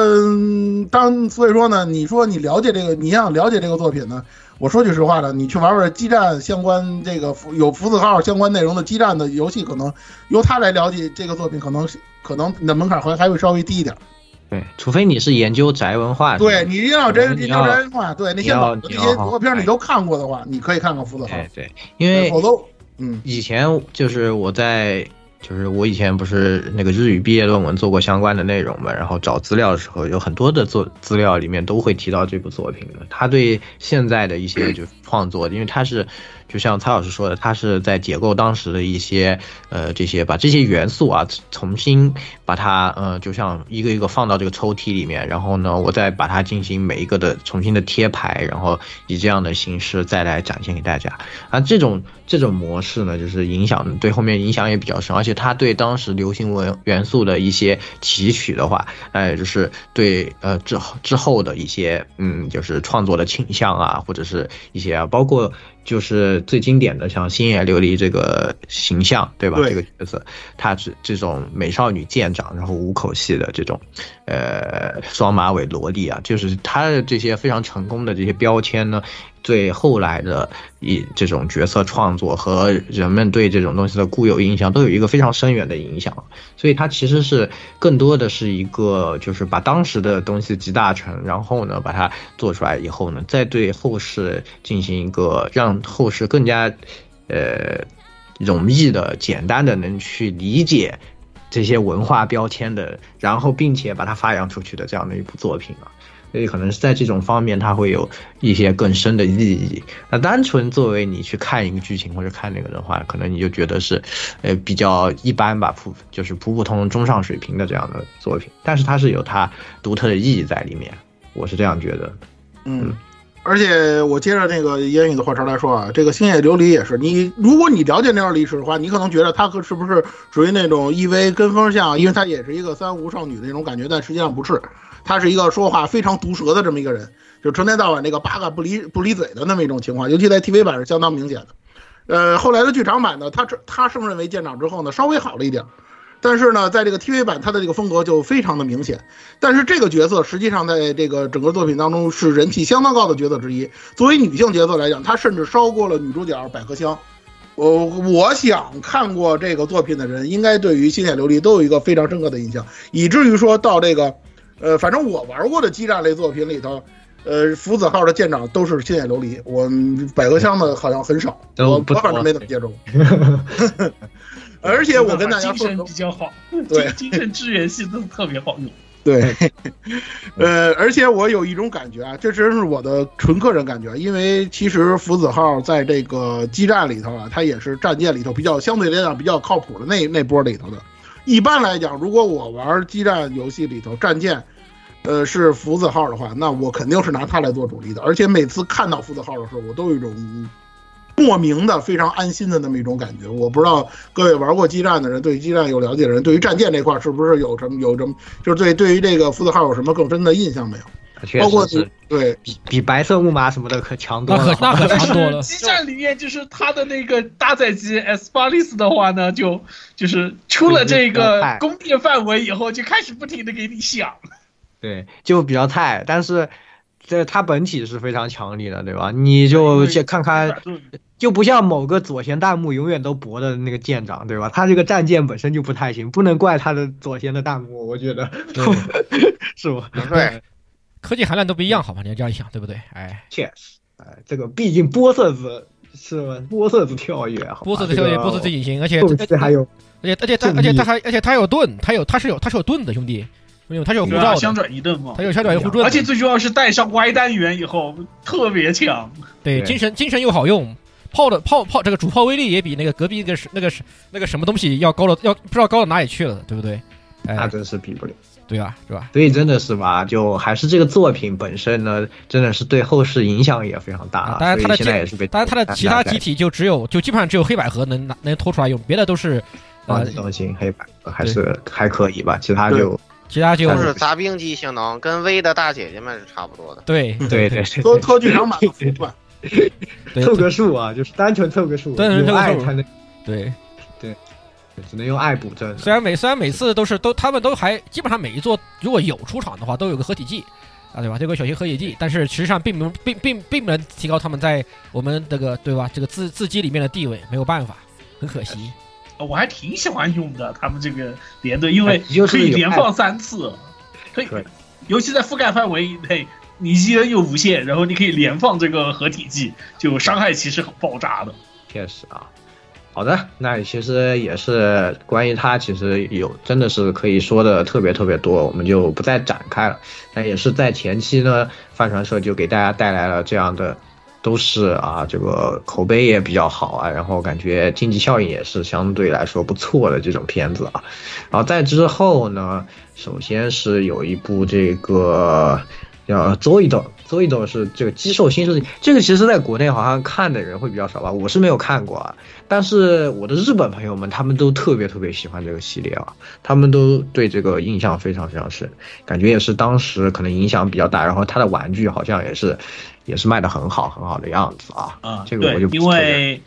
当所以说呢，你说你了解这个，你想了解这个作品呢，我说句实话呢，你去玩玩激战相关这个有福字号相关内容的激战的游戏，可能由他来了解这个作品，可能可能你的门槛还还会稍微低一点。对，除非你是研究宅文化，对你一定要真研究宅文化，对那些老那些动画片你都看过的话，你可以看看《福子号》。对，因为否则，嗯，以前就是我在，就是我以前不是那个日语毕业论文做过相关的内容嘛，然后找资料的时候，有很多的作资料里面都会提到这部作品的。他对现在的一些就创作，因为他是。就像蔡老师说的，他是在解构当时的一些呃这些，把这些元素啊重新把它呃就像一个一个放到这个抽屉里面，然后呢，我再把它进行每一个的重新的贴牌，然后以这样的形式再来展现给大家。啊，这种这种模式呢，就是影响对后面影响也比较深，而且他对当时流行文元素的一些提取的话，哎，就是对呃之后之后的一些嗯就是创作的倾向啊，或者是一些啊，包括。就是最经典的，像星野琉璃这个形象，对吧？这个角色，她是这种美少女舰长，然后五口系的这种，呃，双马尾萝莉啊，就是她的这些非常成功的这些标签呢。对后来的一这种角色创作和人们对这种东西的固有印象都有一个非常深远的影响，所以它其实是更多的是一个就是把当时的东西集大成，然后呢把它做出来以后呢，再对后世进行一个让后世更加呃容易的、简单的能去理解这些文化标签的，然后并且把它发扬出去的这样的一部作品啊。所以可能是在这种方面，它会有一些更深的意义。那单纯作为你去看一个剧情或者看那个的话，可能你就觉得是，呃，比较一般吧，普就是普普通通中上水平的这样的作品。但是它是有它独特的意义在里面，我是这样觉得。嗯，而且我接着那个烟雨的话茬来说啊，这个星野琉璃也是，你如果你了解那段历史的话，你可能觉得它和是不是属于那种 EV 跟风向，因为它也是一个三无少女的那种感觉，但实际上不是。他是一个说话非常毒舌的这么一个人，就成天到晚那个八嘎不离不离嘴的那么一种情况，尤其在 TV 版是相当明显的。呃，后来的剧场版呢，他他升任为舰长之后呢，稍微好了一点。但是呢，在这个 TV 版，他的这个风格就非常的明显。但是这个角色实际上在这个整个作品当中是人气相当高的角色之一。作为女性角色来讲，她甚至烧过了女主角百合香。我我想看过这个作品的人，应该对于星野琉璃都有一个非常深刻的印象，以至于说到这个，呃，反正我玩过的激战类作品里头，呃，福子号的舰长都是星野琉璃，我百合香的好像很少，我我反正没怎么接触。(laughs) 而且我跟大家说，精神比较好，对精神支援系都特别好用。对，呃，而且我有一种感觉啊，这真是我的纯个人感觉，因为其实福子号在这个激战里头啊，它也是战舰里头比较相对来讲比较靠谱的那那波里头的。一般来讲，如果我玩激战游戏里头战舰，呃，是福子号的话，那我肯定是拿它来做主力的。而且每次看到福子号的时候，我都有一种莫名的非常安心的那么一种感觉。我不知道各位玩过激战的人，对激战有了解的人，对于战舰这块是不是有什么有什么，就是对对于这个福子号有什么更深的印象没有？确包括实是对比比白色木马什么的可强多了。那可那 (laughs) 可强多了。是激战里面就是它的那个搭载机 S 巴利斯的话呢，就就是出了这个攻略范围以后，就开始不停的给你响。(laughs) 对，就比较菜，但是这它本体是非常强力的，对吧？你就先看看，就不像某个左舷弹幕永远都博的那个舰长，对吧？他这个战舰本身就不太行，不能怪他的左舷的弹幕，我觉得，(laughs) 是吧？对，科技含量都不一样，好吧？你要这样想，对不对？哎，确实，哎，这个毕竟波色子是吧？波色子跳跃，波色子跳跃，波色子隐形，而且后期还有，而且而且他而且他还而且他有盾，他有他是有他是有盾的，兄弟，兄弟，他是有护照的，相转移盾嘛，他有相转移护盾，而且最重要是带上 Y 单元以后特别强，对，精神精神又好用。炮的炮炮，这个主炮威力也比那个隔壁那个那个那个什么东西要高了，要不知道高到哪里去了，对不对？哎、那真是比不了，对啊？是吧？所以真的是吧，就还是这个作品本身呢，真的是对后世影响也非常大。啊、当然，它的现在也是被，当然它的其他集体就只有就基本上只有黑百合能拿能拖出来用，别的都是啊东西黑百合还是还可以吧，其他就其他就就是杂兵机性能跟 V 的大姐姐们是差不多的。对对对，多拖剧场版的吧。凑个数啊，就是单纯凑个数，单纯凑个数才能对对，只能用爱补正。虽然每虽然每次都是都他们都还基本上每一座如果有出场的话，都有个合体技啊，对吧？这个小型合体技，但是实际上并不并并并不能提高他们在我们这个对吧这个自自机里面的地位，没有办法，很可惜。我还挺喜欢用的，他们这个连队，因哎为可以连放三次，可以，尤其在覆盖范围内。你一恩又无限，然后你可以连放这个合体技，就伤害其实很爆炸的。确实啊，好的，那其实也是关于它，其实有真的是可以说的特别特别多，我们就不再展开了。那也是在前期呢，帆船社就给大家带来了这样的，都是啊，这个口碑也比较好啊，然后感觉经济效益也是相对来说不错的这种片子啊。然后在之后呢，首先是有一部这个。叫 Zoido，Zoido 是这个机兽新世纪，这个其实在国内好像看的人会比较少吧，我是没有看过啊。但是我的日本朋友们他们都特别特别喜欢这个系列啊，他们都对这个印象非常非常深，感觉也是当时可能影响比较大。然后它的玩具好像也是也是卖的很好很好的样子啊。啊，这个我就因为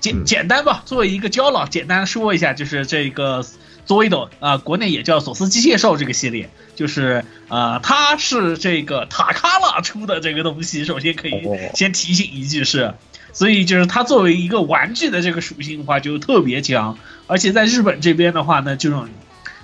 简简单吧，作为一个胶老，简单说一下，就是这个 Zoido 啊，国内也叫索斯机械兽这个系列。就是呃，它是这个塔卡拉出的这个东西，首先可以先提醒一句是，所以就是它作为一个玩具的这个属性的话就特别强，而且在日本这边的话呢，这种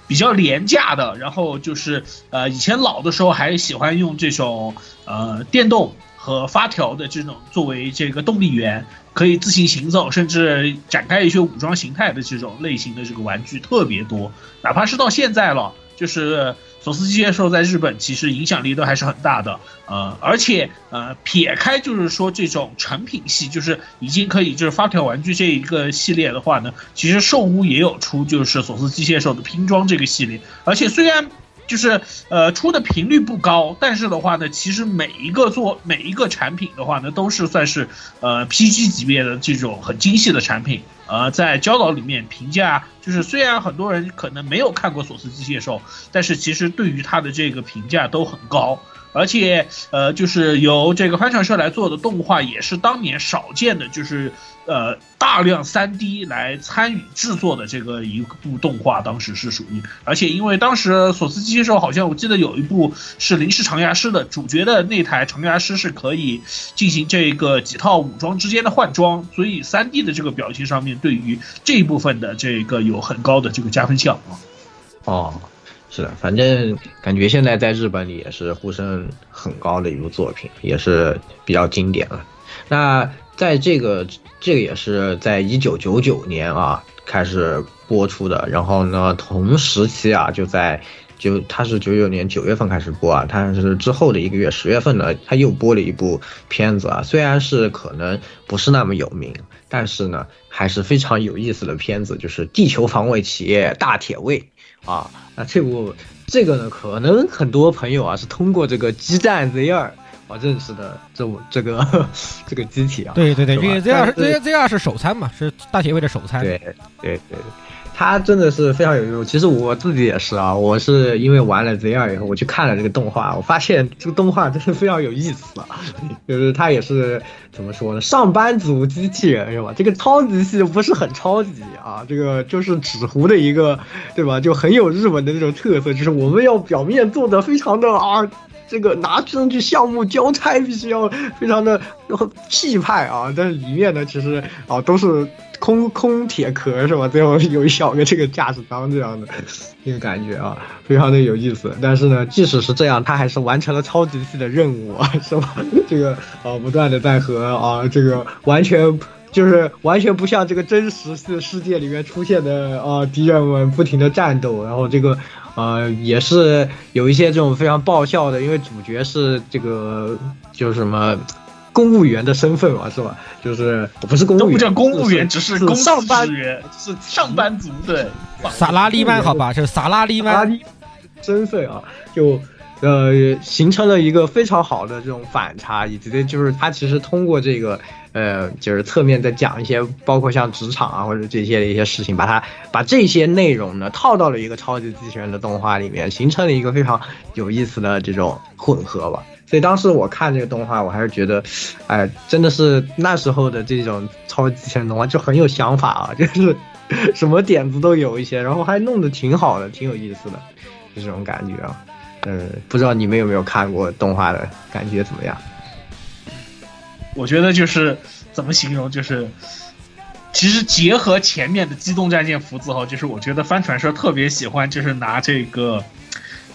比较廉价的，然后就是呃以前老的时候还喜欢用这种呃电动和发条的这种作为这个动力源，可以自行行走，甚至展开一些武装形态的这种类型的这个玩具特别多，哪怕是到现在了，就是。索斯机械兽在日本其实影响力都还是很大的，呃，而且呃，撇开就是说这种成品系，就是已经可以就是发条玩具这一个系列的话呢，其实兽屋也有出就是索斯机械兽的拼装这个系列，而且虽然就是呃出的频率不高，但是的话呢，其实每一个做每一个产品的话呢，都是算是呃 PG 级别的这种很精细的产品。呃，在焦导里面评价就是，虽然很多人可能没有看过索斯机械兽，但是其实对于它的这个评价都很高。而且，呃，就是由这个翻唱社来做的动画，也是当年少见的，就是呃大量 3D 来参与制作的这个一部动画，当时是属于，而且因为当时索斯机器兽好像我记得有一部是临时长牙师的，主角的那台长牙师是可以进行这个几套武装之间的换装，所以 3D 的这个表情上面对于这一部分的这个有很高的这个加分项啊。哦，是的，反正感觉现在在日本里也是呼声很高的一部作品，也是比较经典了。那在这个这个也是在一九九九年啊开始播出的，然后呢同时期啊就在就它是九九年九月份开始播啊，它是之后的一个月十月份呢，它又播了一部片子啊，虽然是可能不是那么有名，但是呢还是非常有意思的片子，就是《地球防卫企业大铁卫》啊，那这部这个呢可能很多朋友啊是通过这个激战 Z 二。啊，认识的这我这个 (laughs) 这个机体啊，对对对，因为 Z 二是 Z Z 二是首餐嘛，是大铁卫的首餐。对对对，它真的是非常有用。其实我自己也是啊，我是因为玩了 Z 二以后，我去看了这个动画，我发现这个动画真的非常有意思啊。(laughs) 就是它也是怎么说呢，上班族机器人是吧？这个超级系不是很超级啊，这个就是纸糊的一个，对吧？就很有日本的那种特色，就是我们要表面做的非常的啊。这个拿上去项目交差必须要非常的气派啊，但是里面呢，其实啊都是空空铁壳是吧？最后有一小个这个驾驶舱这样的一个感觉啊，非常的有意思。但是呢，即使是这样，他还是完成了超级系的任务啊，是吧？(laughs) 这个啊，不断的在和啊这个完全。就是完全不像这个真实世世界里面出现的啊敌人们不停的战斗，然后这个呃也是有一些这种非常爆笑的，因为主角是这个就是什么公务员的身份嘛，是吧？就是不是公务员，都不叫公务员，只是公司上班是上班族。对，萨拉利曼好吧，是萨拉利曼身份啊，就呃形成了一个非常好的这种反差，以及就是他其实通过这个呃就是侧面在讲一些包括像职场啊或者这些的一些事情，把它把这些内容呢套到了一个超级机器人的动画里面，形成了一个非常有意思的这种混合吧。所以当时我看这个动画，我还是觉得，哎，真的是那时候的这种超级机器人动画就很有想法啊，就是 (laughs) 什么点子都有一些，然后还弄得挺好的，挺有意思的，就这种感觉啊。嗯，不知道你们有没有看过动画的感觉怎么样？我觉得就是怎么形容，就是其实结合前面的机动战舰福字号，就是我觉得帆船社特别喜欢，就是拿这个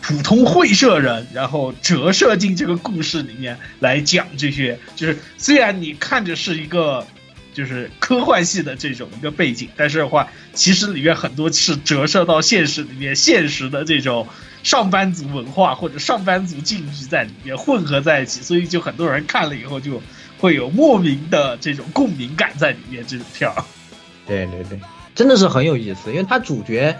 普通会社人，然后折射进这个故事里面来讲这些，就是虽然你看着是一个。就是科幻系的这种一个背景，但是的话，其实里面很多是折射到现实里面，现实的这种上班族文化或者上班族境遇在里面混合在一起，所以就很多人看了以后就会有莫名的这种共鸣感在里面。这种片，对对对，真的是很有意思，因为他主角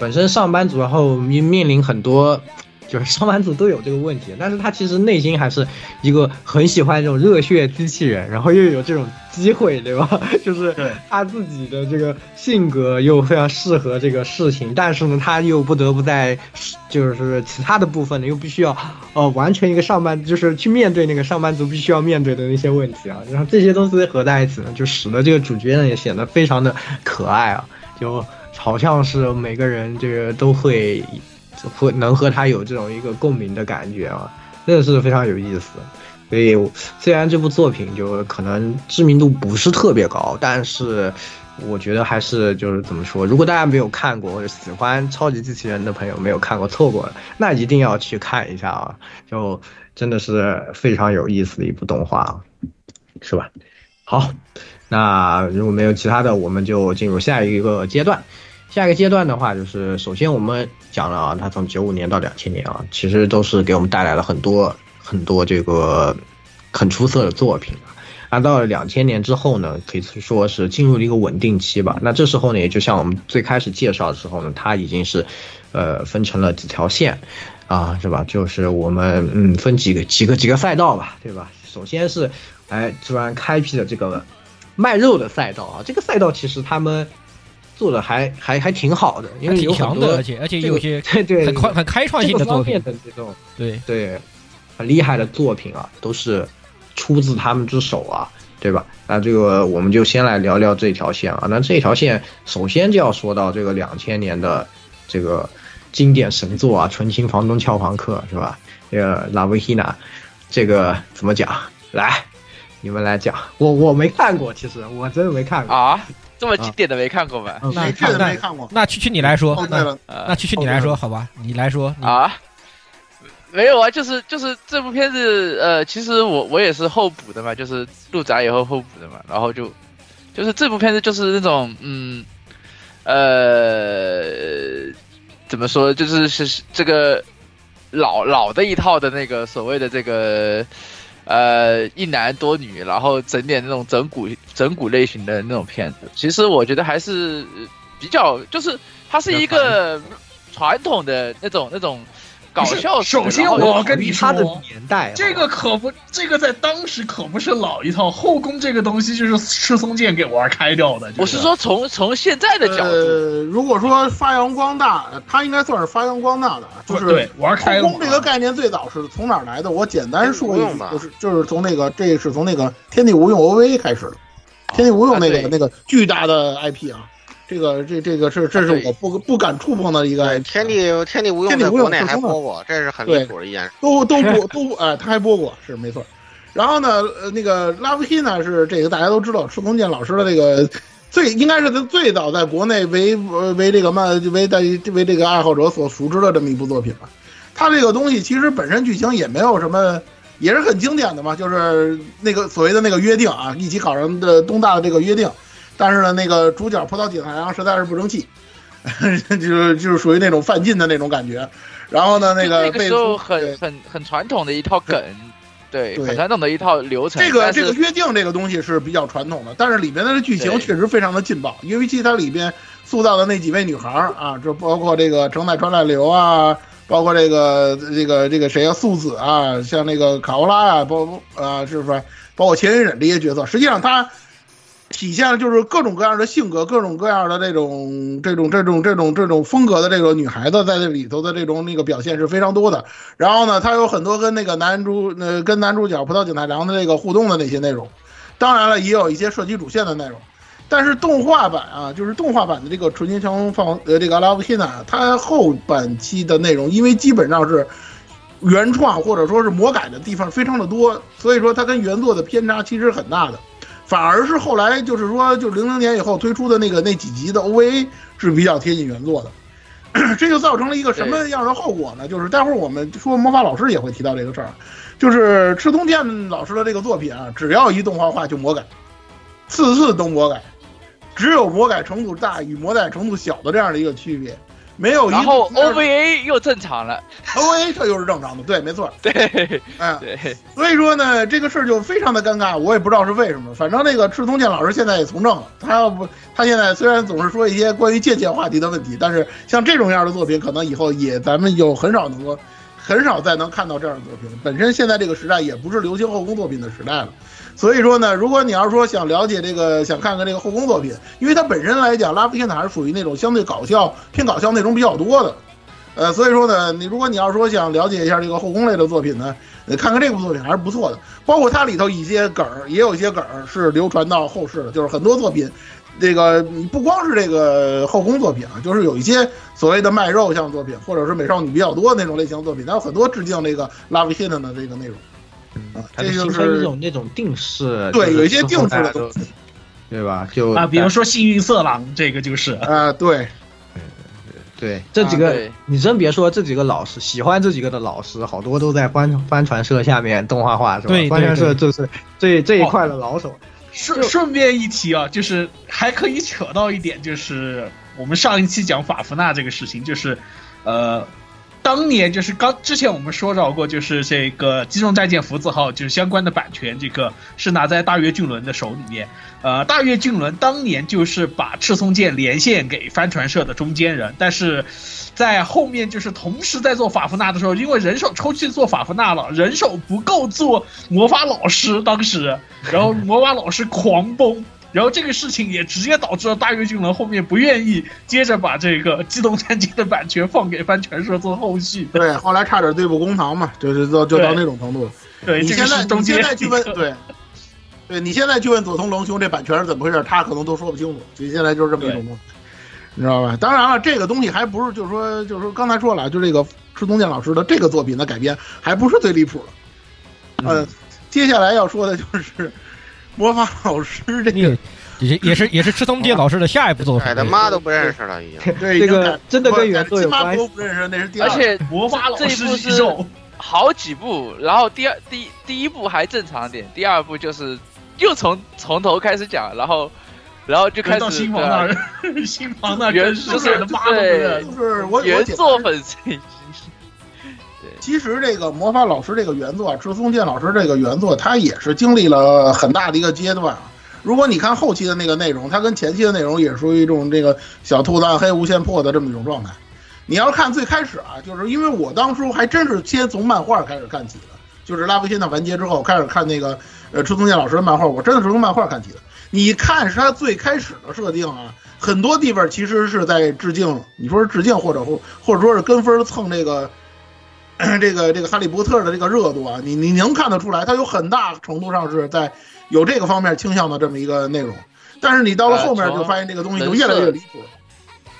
本身上班族，然后面面临很多。就是 (laughs) 上班族都有这个问题，但是他其实内心还是一个很喜欢这种热血机器人，然后又有这种机会，对吧？(laughs) 就是他自己的这个性格又非常适合这个事情，但是呢，他又不得不在就是其他的部分呢，又必须要呃完成一个上班，就是去面对那个上班族必须要面对的那些问题啊。然后这些东西合在一起呢，就使得这个主角呢也显得非常的可爱啊，就好像是每个人这个都会。会能和他有这种一个共鸣的感觉啊，真的是非常有意思。所以虽然这部作品就可能知名度不是特别高，但是我觉得还是就是怎么说，如果大家没有看过或者喜欢超级机器人的朋友没有看过错过了，那一定要去看一下啊！就真的是非常有意思的一部动画，是吧？好，那如果没有其他的，我们就进入下一个阶段。下一个阶段的话，就是首先我们讲了啊，它从九五年到两千年啊，其实都是给我们带来了很多很多这个很出色的作品。那到了两千年之后呢，可以说是进入了一个稳定期吧。那这时候呢，也就像我们最开始介绍的时候呢，它已经是呃分成了几条线啊，是吧？就是我们嗯分几个几个几个赛道吧，对吧？首先是哎突然开辟了这个卖肉的赛道啊，这个赛道其实他们。做的还还还挺好的，因为有强的，而且而且有些对对很快很开创性的作品的这种对对很厉害的作品啊，都是出自他们之手啊。对吧？那这个我们就先来聊聊这条线啊。那这条线首先就要说到这个两千年的这个经典神作啊，《纯情房东俏房客》是吧？这个拉维希娜，这个怎么讲？来，你们来讲。我我没看过，其实我真的没看过啊。这么经典的没看过吧？那没看没看过。那区区你来说，那区区你来说好吧？你来说你啊。没有啊，就是就是这部片子，呃，其实我我也是后补的嘛，就是入闸以后后补的嘛，然后就就是这部片子就是那种嗯，呃，怎么说，就是是这个老老的一套的那个所谓的这个呃一男多女，然后整点那种整蛊整蛊类型的那种片子，其实我觉得还是比较，就是它是一个传统的那种那种。搞笑。首先，我跟你说，他的年代，这个可不，这个在当时可不是老一套。后宫这个东西就是赤松健给玩开掉的。我是说，从从现在的角度，呃，如果说发扬光大，他应该算是发扬光大的，就是对玩开后宫这个概念最早是从哪儿来的？我简单说一句，就是就是从那个，这是从那个《天地无用》OVA 开始的，《天地无用》那个那个巨大的 IP 啊。这个这这个是这是我不不敢触碰的一个天地天地无用，天地无用在国内还播过，这是很离谱的一件事。都都播都 (laughs) 哎，他还播过，是没错。然后呢，呃，那个拉夫希呢是这个大家都知道，赤松健老师的这个最应该是他最早在国内为为这个漫为在为这个爱好者所熟知的这么一部作品吧。他这个东西其实本身剧情也没有什么，也是很经典的嘛，就是那个所谓的那个约定啊，一起考上的东大的这个约定。但是呢，那个主角葡萄井太阳实在是不争气，(laughs) 就是就是属于那种犯禁的那种感觉。然后呢，那个那个时候很很很传统的一套梗，对，对很传统的一套流程。这个这个约定这个东西是比较传统的，但是里面的剧情确实非常的劲爆，因为其实它里边塑造的那几位女孩儿啊，就包括这个成乃川濑流啊，包括这个这个这个谁啊，素子啊，像那个卡欧拉啊，包括啊，是不是包括千云忍这些角色，实际上他。体现了就是各种各样的性格，各种各样的这种这种这种这种这种风格的这个女孩子在这里头的这种那个表现是非常多的。然后呢，她有很多跟那个男主呃跟男主角葡萄井太郎的这个互动的那些内容，当然了，也有一些涉及主线的内容。但是动画版啊，就是动画版的这个《纯情强放呃这个《Love Hina》，它后半期的内容，因为基本上是原创或者说是魔改的地方非常的多，所以说它跟原作的偏差其实很大的。反而是后来就是说，就零零年以后推出的那个那几集的 OVA 是比较贴近原作的，(clears throat) 这就造成了一个什么样的后果呢？就是待会儿我们说魔法老师也会提到这个事儿，就是赤松健老师的这个作品啊，只要一动画化就魔改，次次都魔改，只有魔改程度大与魔改程度小的这样的一个区别，没有一然后 OVA 又正常了，OVA (laughs) 这又是正常的，对，没错，(laughs) 对嗯，对，所以说呢，这个事儿就非常的尴尬，我也不知道是为什么。反正那个赤松健老师现在也从政了，他要不，他现在虽然总是说一些关于借鉴话题的问题，但是像这种样的作品，可能以后也咱们有很少能够，很少再能看到这样的作品。本身现在这个时代也不是流行后宫作品的时代了，所以说呢，如果你要说想了解这个，想看看这个后宫作品，因为它本身来讲，拉夫现在还是属于那种相对搞笑、偏搞笑内容比较多的。呃，所以说呢，你如果你要说想了解一下这个后宫类的作品呢，呃，看看这部作品还是不错的。包括它里头一些梗儿，也有一些梗儿是流传到后世的，就是很多作品，这个你不光是这个后宫作品啊，就是有一些所谓的卖肉向作品，或者是美少女比较多的那种类型的作品，它有很多致敬这个 Love hit 的这个内容。啊，它就这就是形成一种那种定式，对，有一些定之后大家都制的东西对吧？就啊，比如说幸运色狼，这个就是啊，对，对这几个，啊你真别说，这几个老师喜欢这几个的老师，好多都在帆帆船社下面动画化，是吧对？帆船社对就是这这一块的老手。顺顺便一提啊，就是还可以扯到一点，就是我们上一期讲法芙娜这个事情，就是，呃，当年就是刚之前我们说到过，就是这个《机动战舰福字号》就是相关的版权，这个是拿在大岳俊伦的手里面。呃，大岳俊伦当年就是把赤松健连线给帆船社的中间人，但是在后面就是同时在做法芙娜的时候，因为人手抽去做法芙娜了，人手不够做魔法老师，当时，然后魔法老师狂崩。然后这个事情也直接导致了大岳俊伦后面不愿意接着把这个《机动战舰》的版权放给帆船社做后续。对，后来差点对簿公堂嘛，就是到就到那种程度了。对，你现在你现在去问，对，对你现在去问佐藤龙兄这版权是怎么回事，他可能都说不清楚。所以现在就是这么一种东西，你知道吧？当然了，这个东西还不是，就是说，就是说刚才说了，就这个赤松健老师的这个作品的改编还不是最离谱的。呃，接下来要说的就是魔法老师这个。也也是也是赤松健老师的下一部作品，改的妈都不认识了，已经。对，这个真的跟原作有关系。不认识，那是第二。而且魔法老这一部是好几部，然后第二第第一部还正常点，第二部就是 (laughs) 又从从头开始讲，然后然后就开始新房那儿，(laughs) 新房那原就是对，就是我原作粉丝。其实这个魔法老师这个原作，赤松健老师这个原作，他也是经历了很大的一个阶段。如果你看后期的那个内容，它跟前期的内容也属于一种这个小兔子暗黑无限破的这么一种状态。你要看最开始啊，就是因为我当初还真是先从漫画开始看起的，就是拉维辛的完结之后开始看那个呃赤松健老师的漫画，我真的是从漫画看起的。你看是他最开始的设定啊，很多地方其实是在致敬，你说是致敬或者或或者说是跟风蹭这个 (clears throat) 这个这个哈利波特的这个热度啊，你你能看得出来，它有很大程度上是在。有这个方面倾向的这么一个内容，但是你到了后面就发现这个东西就越来越离谱。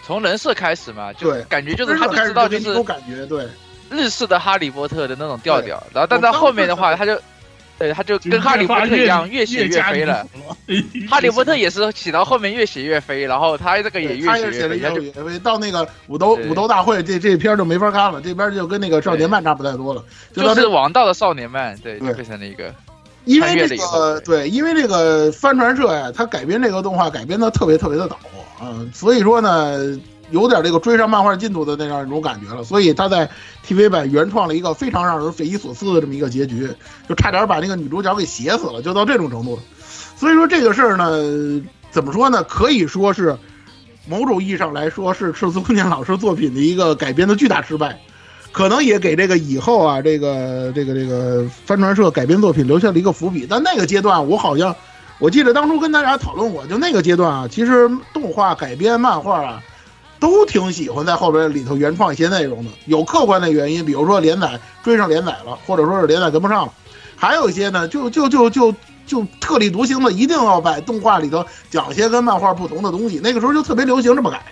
从人设开始嘛，就，感觉就是他就知道就是感觉对日式的哈利波特的那种调调，然后但到后面的话他就，对他就跟哈利波特一样越写越飞了。(laughs) 哈利波特也是写到后面越写越飞，然后他这个也越写越飞，他就到那个武斗武斗大会这这片就没法看了，这边就跟那个少年漫差不太多了，就是王道的少年漫，对，就变成了一个。因为这个对，因为这个帆船社呀，它改编这个动画改编的特别特别的早啊，所以说呢，有点这个追上漫画进度的那样一种感觉了，所以他在 TV 版原创了一个非常让人匪夷所思的这么一个结局，就差点把那个女主角给写死了，就到这种程度。所以说这个事儿呢，怎么说呢？可以说是某种意义上来说是赤松健老师作品的一个改编的巨大失败。可能也给这个以后啊，这个这个这个帆船社改编作品留下了一个伏笔。但那个阶段，我好像我记得当初跟大家讨论过，就那个阶段啊，其实动画改编漫画啊，都挺喜欢在后边里头原创一些内容的。有客观的原因，比如说连载追上连载了，或者说是连载跟不上了；还有一些呢，就就就就就特立独行的，一定要在动画里头讲一些跟漫画不同的东西。那个时候就特别流行这么改。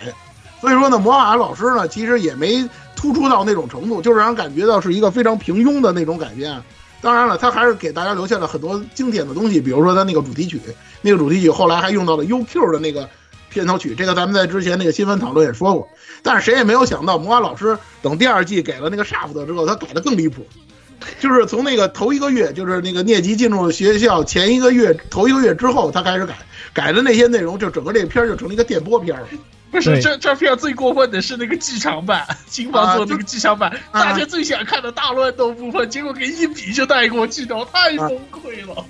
所以说呢，魔法老师呢，其实也没。突出到那种程度，就是让人感觉到是一个非常平庸的那种改编。当然了，他还是给大家留下了很多经典的东西，比如说他那个主题曲，那个主题曲后来还用到了 UQ 的那个片头曲。这个咱们在之前那个新闻讨论也说过。但是谁也没有想到，魔法老师等第二季给了那个 Shaft 之后，他改的更离谱，就是从那个头一个月，就是那个聂吉进入学校前一个月，头一个月之后，他开始改，改的那些内容，就整个这片就成了一个电波片了。不是这这片最过分的是那个剧场版，金房做那个剧场版，大家最想看的大乱斗部分，结果给一比就带过去了，太崩溃了。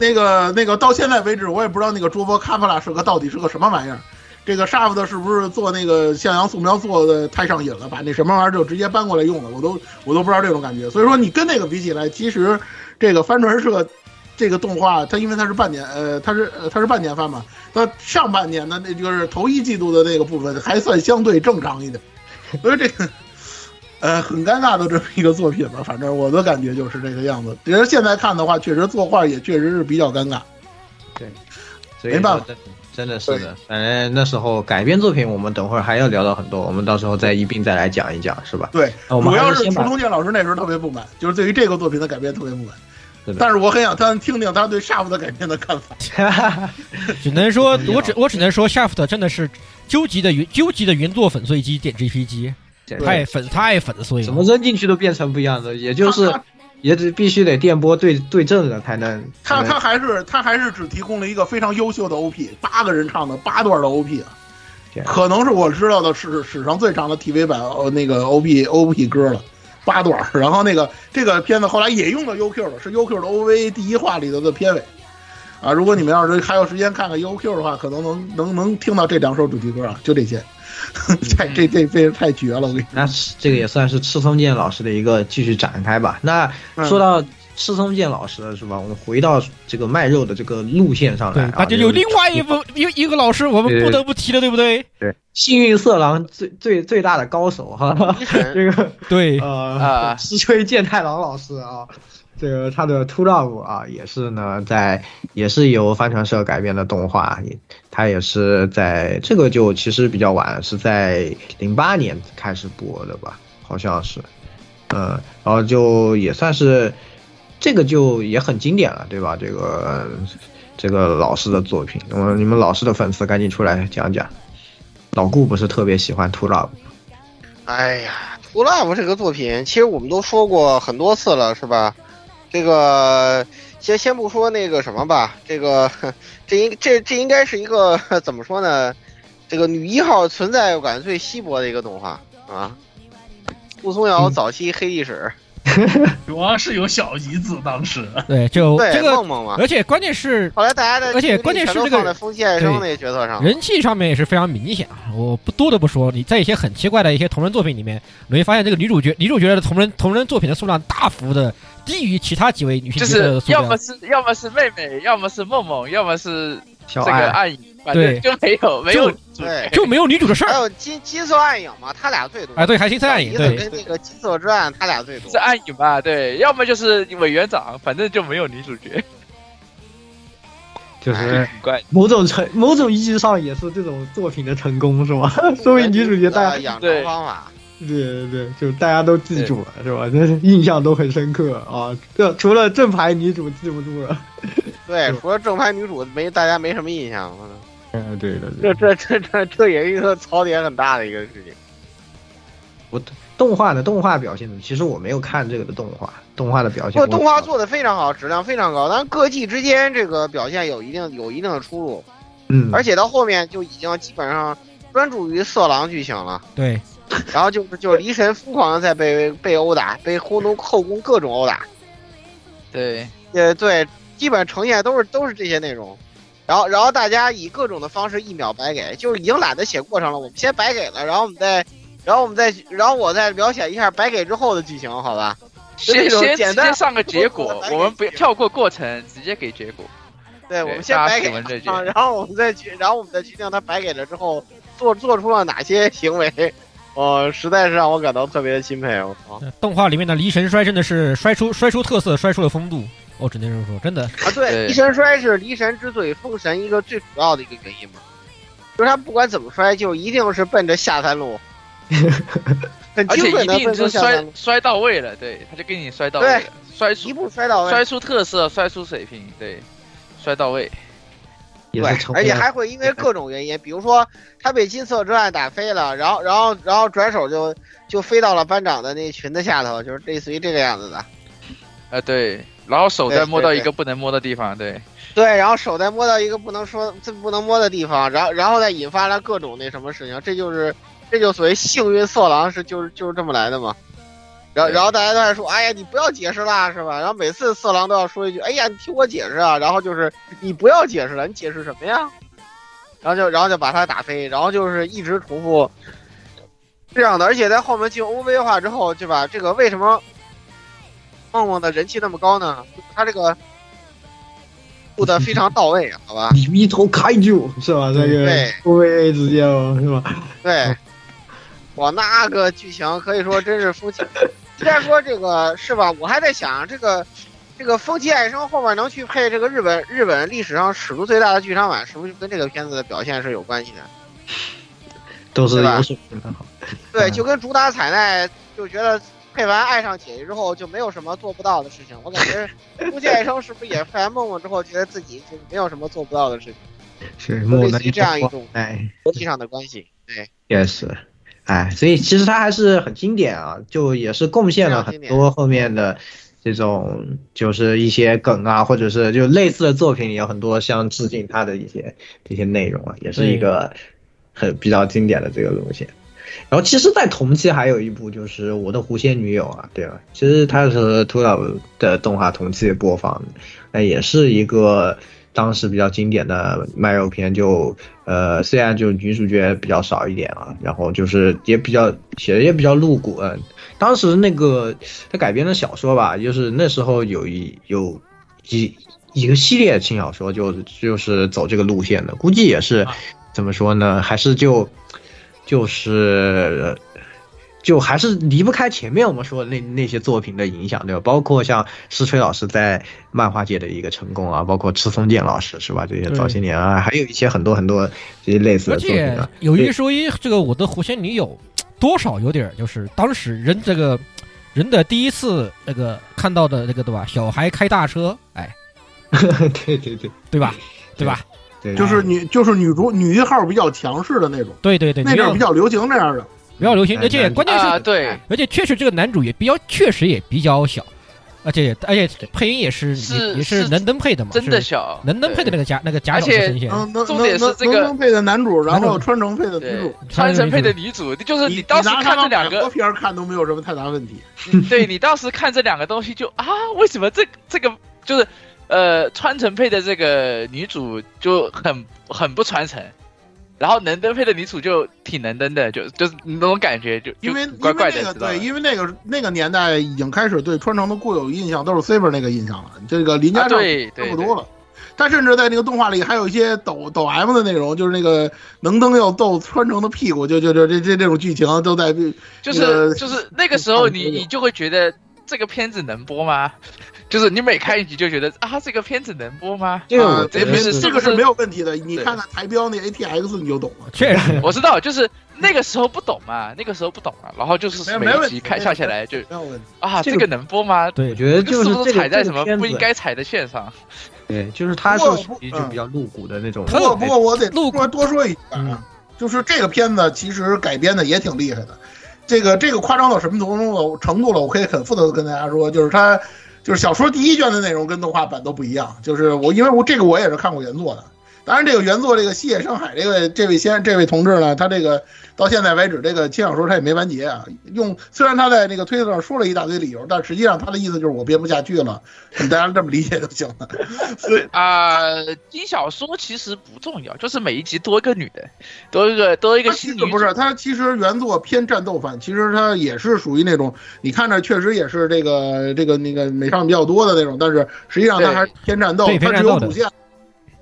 那个那个到现在为止，我也不知道那个卓博卡普拉是个到底是个什么玩意儿。这个 Shaft 是不是做那个向阳素描做的太上瘾了，把那什么玩意儿就直接搬过来用了？我都我都不知道这种感觉。所以说你跟那个比起来，其实这个帆船社。这个动画它因为它是半年，呃，它是呃它是半年番嘛，它上半年的那就是头一季度的那个部分还算相对正常一点，所以这个呃很尴尬的这么一个作品吧，反正我的感觉就是这个样子。其实现在看的话，确实作画也确实是比较尴尬。对，没办法，真的是的。反正那时候改编作品，我们等会儿还要聊到很多，我们到时候再一并再来讲一讲，是吧？对，主要是楚东健老师那时候特别不满，就是对于这个作品的改编特别不满。但是我很想他听听他对 Shaft 改编的看法。(laughs) 只能说，(laughs) 我只我只能说，Shaft 真的是究极的云究极的云作粉碎机点 GPG，太粉太粉碎了，怎么扔进去都变成不一样的，也就是也只必须得电波对对阵了才能。他他还是他还是只提供了一个非常优秀的 OP，八个人唱的八段的 OP 啊，可能是我知道的史史上最长的 TV 版呃那个 OP OP 歌了。八段，(laughs) 然后那个这个片子后来也用到 UQ 了，是 UQ 的 OVA 第一话里头的片尾，啊，如果你们要是还有时间看看 UQ 的话，可能能能能听到这两首主题歌啊，就这些，(laughs) 这这这这太绝了，我跟你。那这个也算是赤松健老师的一个继续展开吧。那说到。赤松健老师是吧？我们回到这个卖肉的这个路线上来，那就有另外一部一一个老师，我们不得不提的，对不对？对，幸运色狼最最最大的高手哈，(laughs) 这个对呃，(laughs) 石吹健太郎老师啊，这个他的《Two Love》啊，也是呢，在也是由帆船社改编的动画，也它也是在这个就其实比较晚，是在零八年开始播的吧，好像是，嗯，然后就也算是这个就也很经典了，对吧？这个这个老师的作品，我，你们老师的粉丝赶紧出来讲讲。老顾不是特别喜欢《Two Love》，哎呀，《，Two Love》这个作品，其实我们都说过很多次了，是吧？这个先先不说那个什么吧，这个这应这这应该是一个怎么说呢？这个女一号存在感最稀薄的一个动画啊。顾松瑶早期黑历史，(laughs) 主要是有小姨子当时。对，就 (laughs) 这个梦梦嘛而且关键是后来大家的而且关键是这个全都放在风气爱生那个角色上，人气上面也是非常明显啊！我不多的不说，你在一些很奇怪的一些同人作品里面，你会发现这个女主角女主角的同人同人作品的数量大幅的低于其他几位女性角色就是的数量。要么是要么是妹妹，要么是梦梦，要么是这个小爱暗影，反对正就没有没有对，就没有女主的事儿。还有金金色暗影嘛，他俩最多。哎，对，还金色暗影，对跟那个金色之暗，他俩最多是。暗影吧？对，要么就是委员长，反正就没有女主角，就是很怪。某种成某种意义上也是这种作品的成功，是吗？(laughs) 说明女主角大家养对成方法，对对对，就大家都记住了，是吧？这印象都很深刻啊。这除了正牌女主记不住了，(laughs) 对，除了正牌女主没大家没什么印象。嗯，对的，这这这这这也是一个槽点很大的一个事情。我动画的动画表现，其实我没有看这个的动画，动画的表现不，过，动画做的非常好，质量非常高，但是各季之间这个表现有一定有一定的出入，嗯，而且到后面就已经基本上专注于色狼剧情了。对，然后就是就是离神疯狂的在被被殴打，被后宫后宫各种殴打，对，呃对，基本呈现都是都是这些内容。然后然后大家以各种的方式一秒白给，就是已经懒得写过程了，我们先白给了，然后我们再。然后我们再，然后我再描写一下白给之后的剧情，好吧？就先先简单上个结果，我们不跳过过程，直接给结果。对，我们先白给啊，(laughs) 然后我们再去，然后我们再决定他白给了之后做做出了哪些行为，呃，实在是让我感到特别的钦佩。我操！(laughs) 动画里面的离神摔真的是摔出摔出特色，摔出了风度。我只能这么说，真的 (laughs) 啊，对，离神摔是离神之所以封神一个最主要的一个原因嘛，就是他不管怎么摔，就一定是奔着下三路。(laughs) 很而且精准的一定是摔摔到位了，对，他就给你摔到位了，摔出一步摔到位，摔出特色，摔出水平，对，摔到位。对，而且还会因为各种原因，比如说他被金色之爱打飞了，然后然后然后转手就就飞到了班长的那裙子下头，就是类似于这个样子的。啊，对，然后手再摸到一个不能摸的地方，对。对，然后手再摸到一个不能说这不能摸的地方，然后然后再引发了各种那什么事情，这就是。这就所谓幸运色狼是就是就是这么来的嘛，然后然后大家都在说，哎呀，你不要解释啦，是吧？然后每次色狼都要说一句，哎呀，你听我解释啊，然后就是你不要解释了，你解释什么呀？然后就然后就把他打飞，然后就是一直重复这样的，而且在后面进 OV 化之后，对吧？这个为什么梦梦的人气那么高呢？他这个做的非常到位，好吧？你一头开就，是吧？这个 OVA 直接哦，是吧？对。哇，那个剧情可以说真是风气。虽然说这个是吧，我还在想这个这个风起爱生后面能去配这个日本日本历史上尺度最大的剧场版，是不是跟这个片子的表现是有关系的？(laughs) 都是有水平的好。对，就跟主打彩奈就觉得配完爱上姐姐之后就没有什么做不到的事情。我感觉风起爱生是不是也配完梦梦之后，觉得自己就没有什么做不到的事情？是，类似于这样一种哎逻辑上的关系。对，也是。哎，所以其实它还是很经典啊，就也是贡献了很多后面的这种，就是一些梗啊，或者是就类似的作品里有很多像致敬他的一些一些内容啊，也是一个很比较经典的这个东西。然后其实，在同期还有一部就是《我的狐仙女友》啊，对吧？其实它是秃老的动画同期播放，那也是一个。当时比较经典的卖肉片就，呃，虽然就女主角比较少一点啊，然后就是也比较写的也比较露骨。嗯，当时那个他改编的小说吧，就是那时候有一有一一个系列轻小说，就就是走这个路线的，估计也是怎么说呢？还是就就是就还是离不开前面我们说的那那些作品的影响，对吧？包括像石锤老师在漫画界的一个成功啊，包括赤松健老师是吧？这些早些年啊，还有一些很多很多这些类似的作品啊。有一说一，这个我的狐仙女友多少有点就是当时人这个人的第一次那个看到的那个对吧？小孩开大车，哎，(laughs) 对对对对吧？对吧？对，就是女就是女主女一号比较强势的那种，对对对，那阵儿比较流行那样的。比较流行，而且关键是，啊对，而且确实这个男主也比较，确实也比较小，而且而且配音也是是也也是是能登配的嘛，真的小，能登配的那个假那个假而且角色声线，重点是这个能登配的男主，然后男主川城配的女主。穿成配的女主，就是你当时看这两个，片儿看都没有什么太大问题。(laughs) 对你当时看这两个东西就啊，为什么这这个就是呃穿成配的这个女主就很很不传承，然后能登配的女主就挺能登的，就就是那种感觉就就因为因怪怪为那个对，因为那个那个年代已经开始对川城的固有印象都是 Saber 那个印象了，这个林家对对差不多了。他甚至在那个动画里还有一些抖抖 M 的内容，就是那个能登要揍川城的屁股，就就就这这这种剧情都在就是那个就是那个时候你你就会觉得这个片子能播吗？就是你每看一集就觉得 (laughs) 啊这个片子能播吗？这个啊这没我觉得是这个是没有问题的。你看看台标那 ATX 你就懂了。确实我知道，就是那个时候不懂嘛，那个时候不懂嘛，然后就是每没没问题一集看下下来就没有问题。啊，这个这个能播吗？对我觉得就是踩在什么不应该踩的线上？对，就是它是属于就嗯比较露骨的那种。不过不过我得露多多说一句嗯啊，就是这个片子其实改编的也挺厉害的。这个这个夸张到什么程度了？程度了？我可以很负责的跟大家说，就是它就是小说第一卷的内容跟动画版都不一样。就是我因为我这个我也是看过原作的，当然这个原作这个西野深海这位这位先这位同志呢，他这个到现在为止这个轻小说他也没完结啊。用虽然他在那个推特上说了一大堆理由，但实际上他的意思就是我编不下去了，你大家这么理解就行了。(laughs) 所以啊，金小说其实不重要，就是每一集多一个女的，多一个多一个它其新女主。实不是，他其实原作偏战斗番，其实他也是属于那种你看着确实也是这个这个那个美少女比较多的那种，但是实际上他还是偏战斗，对它偏战斗的只有主线。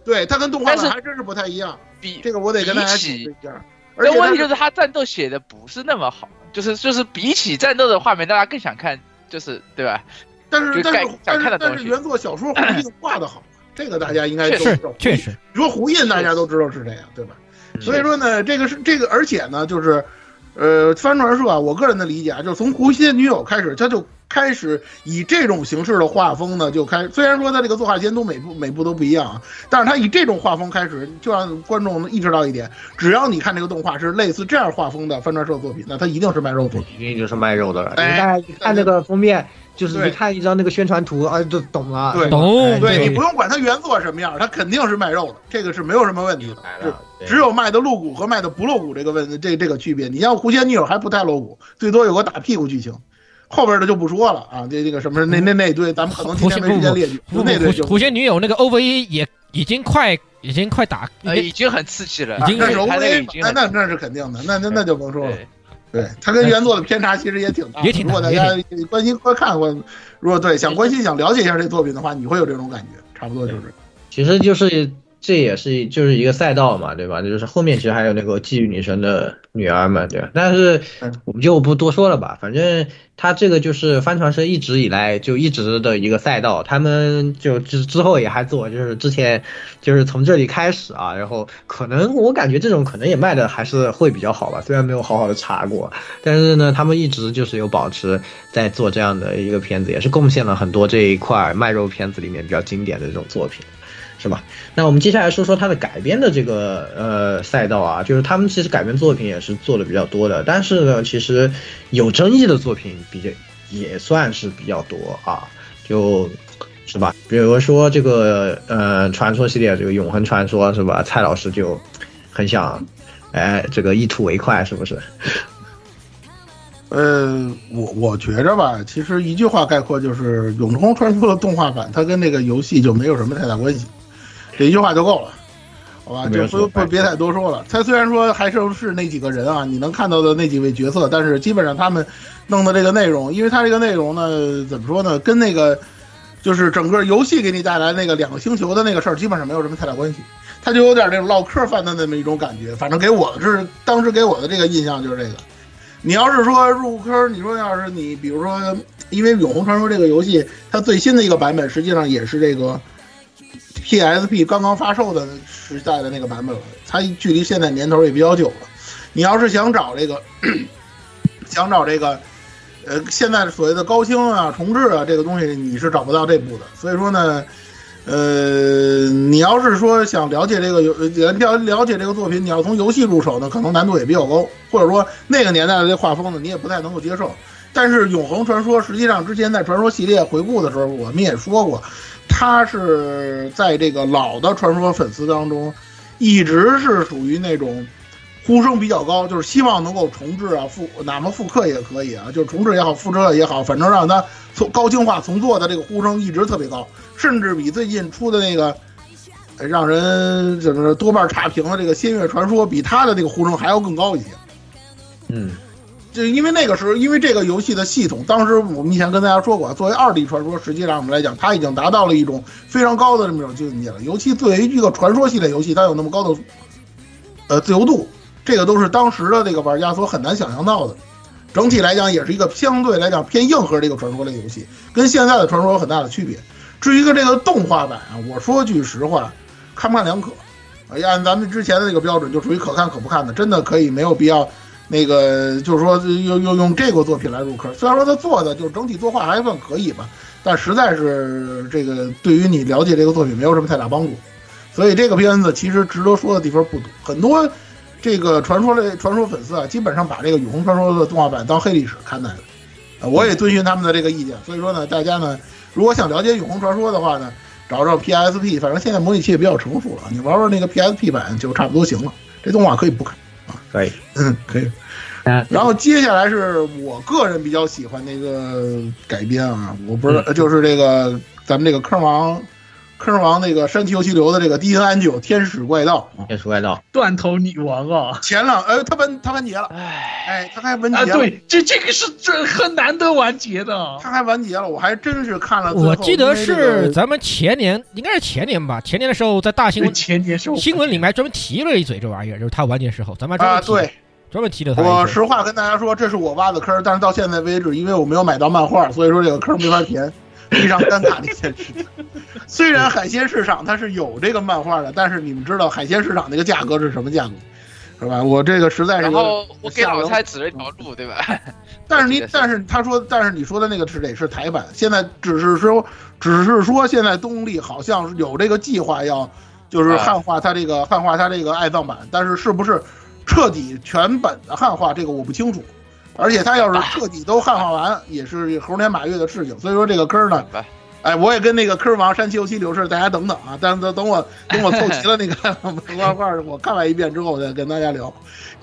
对，它跟动画但是版还真是不太一样，比这个我得跟大家比起解释一下。而且问题就是他战斗写的不是那么好，就是就是比起战斗的画面，大家更想看，就是对吧？但是但是想但是但是原作小说胡印画的好，这个大家应该都知道。确实，你说胡印大家都知道是这样，对吧？所以说呢，这个是这个，而且呢，就是，呃，帆船社啊，我个人的理解啊，就是从《狐仙女友》开始，他就开始以这种形式的画风呢，就开。虽然说他这个作画监督每部每部都不一样啊，但是他以这种画风开始，就让观众意识到一点：只要你看这个动画是类似这样画风的帆船社作品，那它一定是卖肉作品。一定就是卖肉的了。哎因为大家看这个封面，就是对一看一张那个宣传图，啊，就懂了。对懂哎对你不用管它原作什么样，它肯定是卖肉的，这个是没有什么问题的。是只有卖的露骨和卖的不露骨这个问这这个区别。你像《狐仙女友》还不太露骨，最多有个打屁股剧情，后边的就不说了啊。这这个什么那那那堆，咱们可能今天没时间列举，不不就那堆就狐狐仙女友那个 OVA 也已经快已经快打，呃，已经很刺激了，已经那是 OVA 已经那那那是肯定的，那那那就甭说了。对，它跟原作的偏差其实也挺大。也挺大如果大家关心观看过，如果对想关心想了解一下这作品的话，你会有这种感觉，差不多就是。其实就是这也是就是一个赛道嘛，对吧？就是后面其实还有那个寄予女神的女儿嘛，对吧？但是我们就不多说了吧，反正他这个就是帆船社一直以来就一直的一个赛道，他们就之之后也还做，就是之前就是从这里开始啊，然后可能我感觉这种可能也卖的还是会比较好吧，虽然没有好好的查过，但是呢，他们一直就是有保持在做这样的一个片子，也是贡献了很多这一块卖肉片子里面比较经典的这种作品。是吧？那我们接下来说说它的改编的这个呃赛道啊，就是他们其实改编作品也是做的比较多的，但是呢，其实有争议的作品比较也算是比较多啊，就是吧？比如说这个呃传说系列这个永恒传说是吧？蔡老师就很想哎这个一吐为快，是不是？(laughs) 呃，我我觉着吧，其实一句话概括就是《永恒传说》的动画版，它跟那个游戏就没有什么太大关系，这一句话就够了，好吧？就不不别太多说了。他虽然说还是是那几个人啊，你能看到的那几位角色，但是基本上他们弄的这个内容，因为他这个内容呢，怎么说呢，跟那个就是整个游戏给你带来那个两个星球的那个事儿，基本上没有什么太大关系。他就有点那种唠嗑范的那么一种感觉，反正给我是当时给我的这个印象就是这个。你要是说入坑，你说要是你比如说，因为《永恒传说》这个游戏，它最新的一个版本实际上也是这个 PSP 刚刚发售的时代的那个版本了，它距离现在年头也比较久了。你要是想找这个，(clears throat) 想找这个，呃，现在所谓的高清啊、重置啊这个东西，你是找不到这部的。所以说呢，呃，你要是说想了解这个游了了解这个作品，你要从游戏入手呢，可能难度也比较高，或者说那个年代的这画风呢，你也不太能够接受。但是《永恒传说》实际上之前在传说系列回顾的时候，我们也说过，他是在这个老的传说粉丝当中，一直是属于那种呼声比较高，就是希望能够重置啊复，哪怕复刻也可以啊，就是重置也好，复制也好，反正让他从高清化重做的这个呼声一直特别高，甚至比最近出的那个。让人怎么多半差评的这个《仙乐传说》比他的这个呼声还要更高一些。嗯，就因为那个时候，因为这个游戏的系统，当时我们以前跟大家说过，作为二 D 传说，实际上我们来讲，它已经达到了一种非常高的这么一种境界了。尤其作为一个传说系列游戏，它有那么高的呃自由度，这个都是当时的这个玩家所很难想象到的。整体来讲，也是一个相对来讲偏硬核的一个传说类游戏，跟现在的传说有很大的区别。至于一个这个动画版啊，我说句实话，看不看两可。哎，按咱们之前的那个标准，就属于可看可不看的，真的可以没有必要。那个就是说，用用用这个作品来入坑，虽然说他做的就整体作画还算可以吧，但实在是这个对于你了解这个作品没有什么太大帮助。所以这个片子其实值得说的地方不多，很多这个传说类传说粉丝啊，基本上把这个《永恒传说》的动画版当黑历史看待了。啊，我也遵循他们的这个意见，所以说呢，大家呢，如果想了解《永恒传说》的话呢，找找 PSP，反正现在模拟器也比较成熟了，你玩玩那个 PSP 版就差不多行了。这动画可以不看。可以，嗯，(laughs) 可以。然后接下来是我个人比较喜欢的一个改编啊，我不知道，就是这个咱们这个坑王，坑王那个山崎游戏流的这个 D N 安九天使怪盗，天使怪盗，断头女王啊，前两呃他完他完结了，哎，他还完结了，对，这这个是这很难得完结的，他还完结了，我还真是看了，我记得是咱们前年，应该是前年吧，前年的时候在大新闻前年时候新闻里面专门提了一嘴这玩意儿，就是他完结时候，咱们啊对。专门提了他。我实话跟大家说，这是我挖的坑，但是到现在为止，因为我没有买到漫画，所以说这个坑没法填，非常尴尬的一件事情。虽然海鲜市场它是有这个漫画的，但是你们知道海鲜市场那个价格是什么价格，是吧？我这个实在是。然后我给老蔡指了一条路，对吧？(laughs) 但是你，但是他说，但是你说的那个是得是台版，现在只是说，只是说现在东立好像有这个计划要，就是汉化它这个汉化它这个爱藏版，但是是不是？彻底全本的汉化，这个我不清楚，而且他要是彻底都汉化完，也是猴年马月的事情。所以说这个坑呢，哎，我也跟那个坑王山七六七流士，大家等等啊，但是等我等我凑齐了那个 (laughs) 漫画，我看完一遍之后，我再跟大家聊。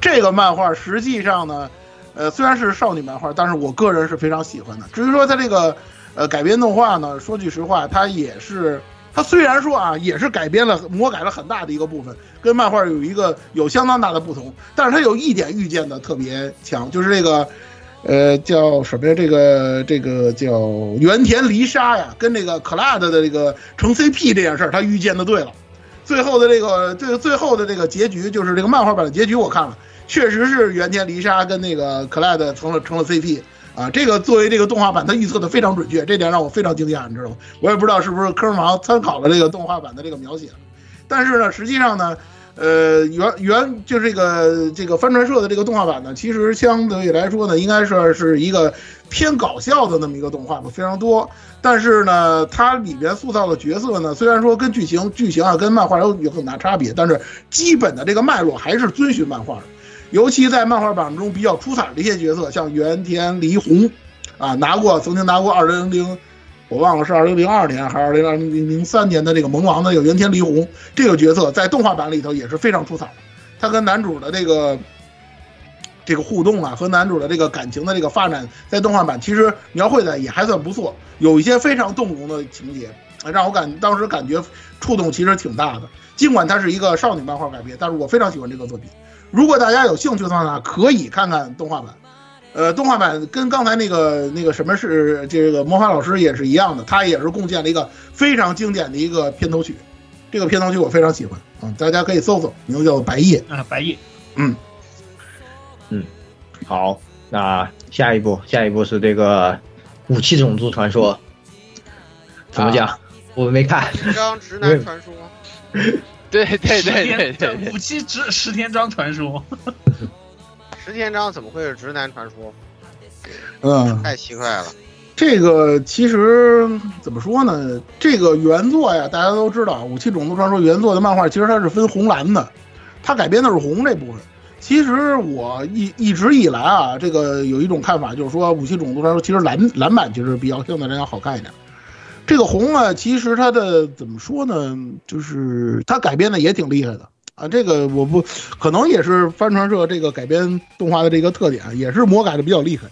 这个漫画实际上呢，呃，虽然是少女漫画，但是我个人是非常喜欢的。至于说它这个呃改编动画呢，说句实话，它也是。它虽然说啊，也是改编了、魔改了很大的一个部分，跟漫画有一个有相当大的不同，但是它有一点预见的特别强，就是这个，呃，叫什么呀？这个这个叫原田离沙呀，跟这个 Cloud 的这个成 CP 这件事儿，他预见的对了。最后的这个最最后的这个结局，就是这个漫画版的结局，我看了，确实是原田离沙跟那个 Cloud 成了成了 CP。啊，这个作为这个动画版，它预测的非常准确，这点让我非常惊讶，你知道吗？我也不知道是不是坑王参考了这个动画版的这个描写，但是呢，实际上呢，呃，原原就这个这个帆船社的这个动画版呢，其实相对来说呢，应该说是一个偏搞笑的那么一个动画吧，非常多。但是呢，它里边塑造的角色呢，虽然说跟剧情剧情啊跟漫画有有很大差别，但是基本的这个脉络还是遵循漫画的。尤其在漫画版中比较出彩的一些角色，像原田梨红，啊，拿过曾经拿过二零零，我忘了是二零零二年还是二零二零零三年的这个萌王的有原田梨红这个角色，在动画版里头也是非常出彩的。他跟男主的这个这个互动啊，和男主的这个感情的这个发展，在动画版其实描绘的也还算不错，有一些非常动容的情节，让我感当时感觉触动其实挺大的。尽管它是一个少女漫画改编，但是我非常喜欢这个作品。如果大家有兴趣的话呢，可以看看动画版。呃，动画版跟刚才那个那个什么是这个魔法老师也是一样的，他也是贡献了一个非常经典的一个片头曲。这个片头曲我非常喜欢啊，大家可以搜搜，名字叫做《白夜》啊，《白夜》。嗯嗯，好，那下一步，下一步是这个武器种族传说，怎么讲？我没看。十章直男传说，(laughs) (laughs) 对对对对武器十十天章传说，十天章 (laughs) 怎么会是直男传说？嗯，太奇怪了。这个其实怎么说呢？这个原作呀，大家都知道，《武器种族传说》原作的漫画其实它是分红蓝的，它改编的是红这部分。其实我一一直以来啊，这个有一种看法，就是说《武器种族传说》其实蓝蓝版其实比较相对来讲好看一点。这个红呢，其实它的怎么说呢？就是它改编的也挺厉害的啊。这个我不可能也是帆船社这个改编动画的这个特点，也是魔改的比较厉害。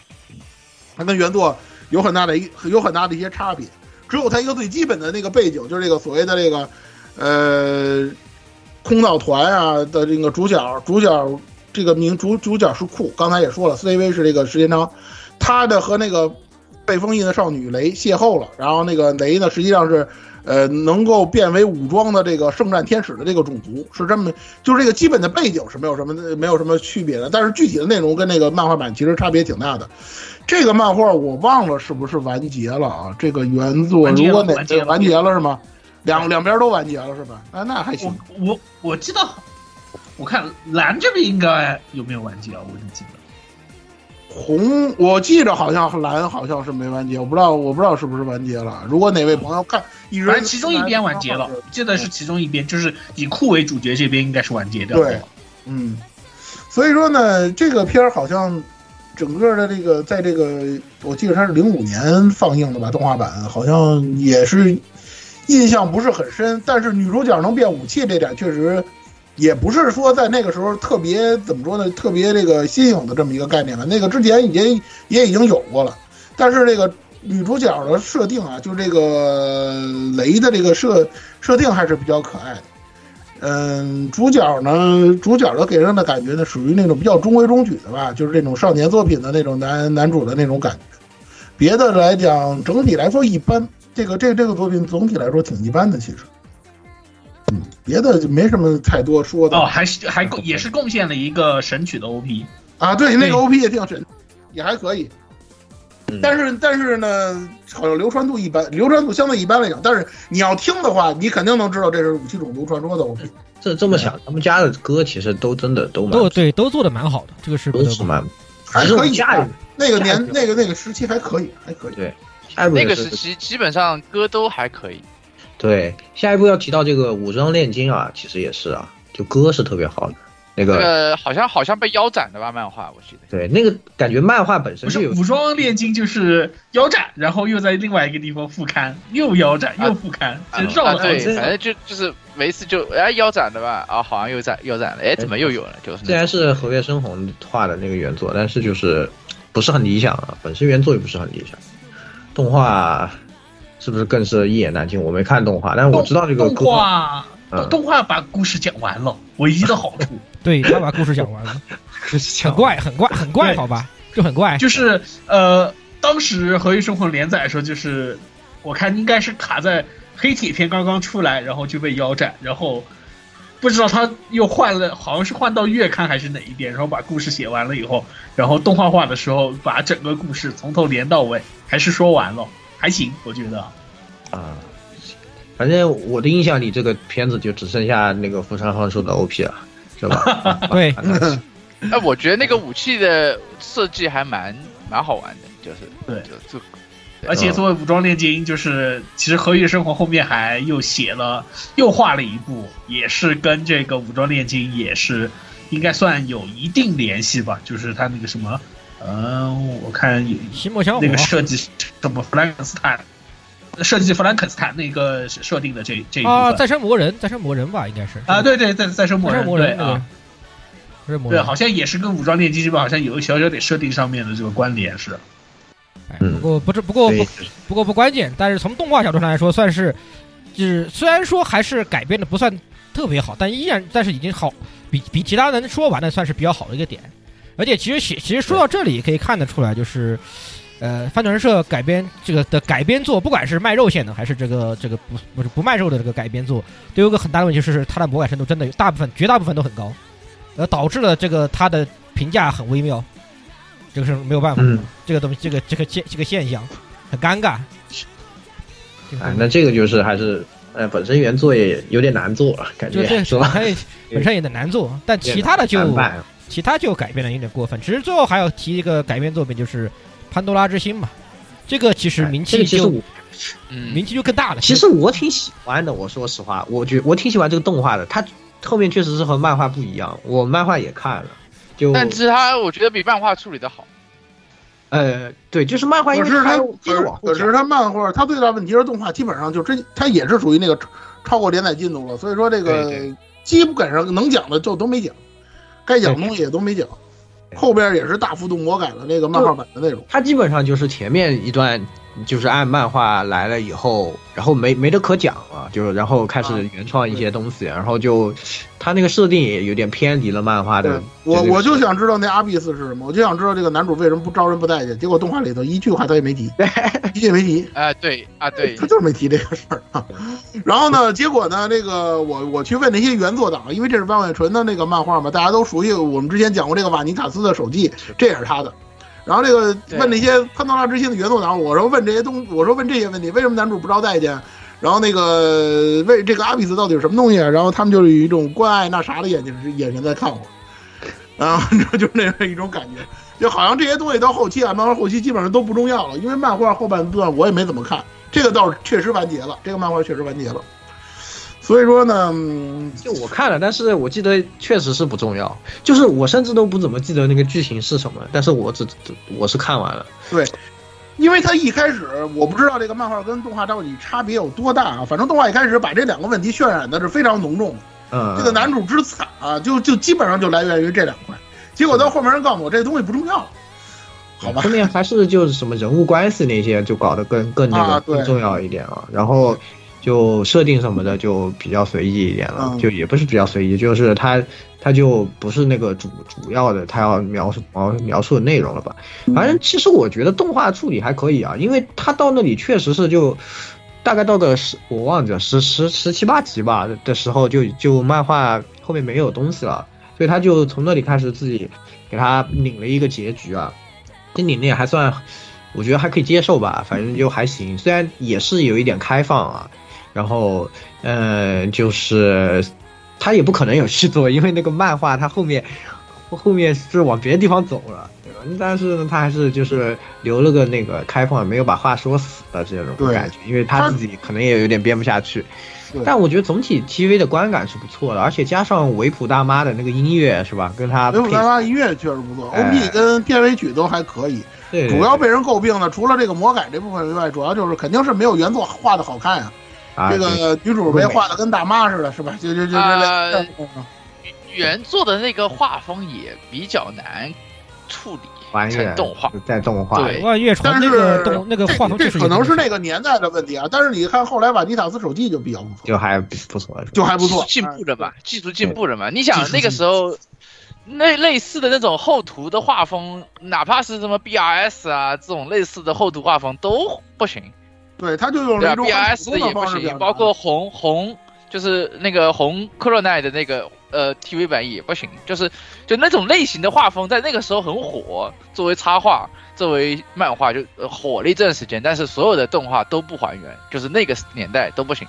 它跟原作有很大的一有很大的一些差别，只有它一个最基本的那个背景，就是这个所谓的这个呃空岛团啊的这个主角，主角这个名主主角是库，刚才也说了，CV 是这个石田章，他的和那个被封印的少女雷邂逅了，然后那个雷呢实际上是呃能够变为武装的这个圣战天使的这个种族，是这么就是这个基本的背景是没有什么没有什么区别的，但是具体的内容跟那个漫画版其实差别挺大的。这个漫画我忘了是不是完结了啊？这个原作如果哪完结了完结了是吗？两两边都完结了是吧？啊，那还行我。我我记得，我看蓝这边应该有没有完结啊？我就记得。红，我记着好像蓝好像是没完结，我不知道我不知道是不是完结了。如果哪位朋友看，一直反正其中一边完结了，记得是其中一边，就是以酷为主角这边应该是完结掉对。嗯，所以说呢，这个片儿好像整个的这个在这个，我记得它是零五年放映的吧，动画版好像也是印象不是很深。但是女主角能变武器这点确实也不是说在那个时候特别怎么说呢，特别这个新颖的这么一个概念了。那个之前已经也已经有过了，但是这个女主角的设定啊，就这个雷的这个设设定还是比较可爱的。嗯，主角呢，主角的给人的感觉呢，属于那种比较中规中矩的吧，就是这种少年作品的那种男男主的那种感觉。别的来讲，整体来说一般。这个这这个作品总体来说挺一般的，其实。嗯，别的就没什么太多说的。哦，还是还贡也是贡献了一个神曲的 OP 啊，对，那个 OP 也挺神，也还可以。但是但是呢，好像流传度一般，流传度相对一般来讲。但是你要听的话，你肯定能知道这是《武器种族传说》的 OP。这这么想，他们家的歌其实都真的都蛮都对都做的蛮好的，这个是不得不都是蛮还可以那个年那个那个时期还可以，还可以。对，那个时期基本上歌都还可以。对，下一步要提到这个武装炼金啊，其实也是啊，就歌是特别好的，那那个呃好像好像被腰斩的吧？漫画我记得。对那个感觉漫画本身是有武装炼金就是腰斩，然后又在另外一个地方复刊，又腰斩又复刊，这绕啊，对，反正就就是每一次就哎腰斩的吧，啊好像又斩腰斩了，哎怎么又有了？就是虽然是和月生红画的那个原作，但是就是不是很理想啊，本身原作也不是很理想，动画是不是更是一言难尽？我没看动画，但是我知道这个动画嗯动动画把故事讲完了，唯一的好处 (laughs) 对他把 (laughs) 故事讲完了，很怪，很怪，很怪，好吧，就很怪。就是呃，当时《合约生活》连载的时候，就是我看应该是卡在黑铁篇刚刚出来，然后就被腰斩，然后不知道他又换了，好像是换到月刊还是哪一边，然后把故事写完了以后，然后动画化的时候把整个故事从头连到尾，还是说完了，还行，我觉得。啊，反正我的印象里，这个片子就只剩下那个福山浩寿的 OP 了，是吧？(laughs) 对，(laughs) 哎，我觉得那个武器的设计还蛮蛮好玩的，就是对就就而且作为武装炼金，就是其实《合约生活》后面还又写了，又画了一部，也是跟这个武装炼金也是应该算有一定联系吧。就是他那个什么，嗯、我看有西莫香那个设计什么弗兰肯斯坦，设计弗兰肯斯坦那个设定的这这一啊，再生魔人，再生魔人吧，应该是。啊，对对，再再生魔再人，生魔人，对啊，对，再生魔人，好像也是跟武装炼金这边好像有一小小点设定上面的这个关联是。不过不是，不过不不过不关键，但是从动画角度上来说，算是就是虽然说还是改编的不算特别好，但依然但是已经好，比比其他人说完的算是比较好的一个点。而且其实写其实说到这里也可以看得出来，就是呃帆船社改编这个的改编作，不管是卖肉线的还是这个这个不不是不卖肉的这个改编作，都有个很大的问题，就是它的魔改深度真的大部分绝大部分都很高，呃导致了这个它的评价很微妙。这个是没有办法，嗯，这个东西，这个这个现这个现象很尴尬。哎，那这个就是还是，呃，本身原作也有点难做，感觉是吧？本身也得难做，但其他的就其他就改变的有点过分。其实最后还要提一个改编作品，就是《潘多拉之心》嘛，这个其实名气就个其实嗯，名气就更大了。其实我挺喜欢的，我说实话，我觉我挺喜欢这个动画的，它后面确实是和漫画不一样，我漫画也看了，就但是它我觉得比漫画处理的好。呃，对，就是漫画，因可是他为它有接着往后讲可是他漫画，它最大问题是动画基本上就真，它也是属于那个超超过连载进度了，所以说这个基本上能讲的就都没讲，该讲的东西也都没讲，后边也是大幅度魔改了那个漫画版的内容。它基本上就是前面一段就是按漫画来了以后，然后没没得可讲了，就是然后开始原创一些东西，然后就他那个设定也有点偏离了漫画的。我我就想知道那阿比斯是什么，我就想知道这个男主为什么不招人不待见，结果动画里头一句话他也没提，一句也没提。(laughs) 啊、对啊，对 (laughs) 他，就是没提这个事儿啊。然后呢，结果呢，那个我我去问那些原作党，因为这是万万纯的那个漫画嘛，大家都熟悉。我们之前讲过这个瓦尼卡斯的手记，这也是他的。然后这个问那些潘多拉之心的原作党，我说问这些东，我说问这些问题，为什么男主不招待见？然后那个为这个阿比斯到底是什么东西啊？然后他们就是以一种关爱那啥的眼睛眼神在看我，然后 (laughs) 就是那样一种感觉，就好像这些东西到后期啊，漫画后期基本上都不重要了，因为漫画后半段我也没怎么看，这个倒是确实完结了，这个漫画确实完结了。所以说呢，嗯就我看了，但是我记得确实是不重要，就是我甚至都不怎么记得那个剧情是什么，但是我只只我是看完了。对，因为他一开始我不知道这个漫画跟动画到底差别有多大啊，反正动画一开始把这两个问题渲染的是非常浓重的。嗯，这个男主之惨啊，就就基本上就来源于这两块。结果到后面人告诉我这东西不重要了，好吧后？面还是就是什么人物关系那些就搞得更更那个更重要一点啊，然后就设定什么的就比较随意一点了，嗯就也不是比较随意，就是它它就不是那个主主要的它要描述描描述的内容了吧？反正其实我觉得动画处理还可以啊，因为它到那里确实是就。大概到个十，我忘记了十十十七八集吧的时候就，就漫画后面没有东西了，所以他就从那里开始自己给他拧了一个结局啊。这拧的也还算，我觉得还可以接受吧，反正就还行。虽然也是有一点开放啊，然后呃，就是他也不可能有续作，因为那个漫画他后面后面是往别的地方走了，对吧？但是呢，他还是就是留了个那个开放，没有把话说死的这种感觉，因为他自己可能也有点编不下去。但我觉得总体 TV 的观感是不错的，而且加上维普大妈的那个音乐是吧，跟他维普大妈音乐确实不错哎，OP 跟片尾曲都还可以。对主要被人诟病的，除了这个魔改这部分以外，主要就是肯定是没有原作画的好看呀、啊这个女主被画的跟大妈似的，是吧？就就就原作的那个画风也比较难处理还成动画。在动画对万月传但是那个动那个画风这这可能是那个年代的问题啊。但是你看后来瓦尼塔斯手记就比较不错，就还不错，就还不错，进步了嘛，技术进对步了嘛。你想那个时候，那类似的那种厚涂的画风，哪怕是什么 BRS 啊这种类似的厚涂画风都不行，对，他就用了一种很？BRS 的也不行，方式包括红红就是那个红 o n i 的那个呃 TV 版也不行，就是就那种类型的画风在那个时候很火，作为插画。作为漫画就、呃、火了一阵时间，但是所有的动画都不还原，就是那个年代都不行。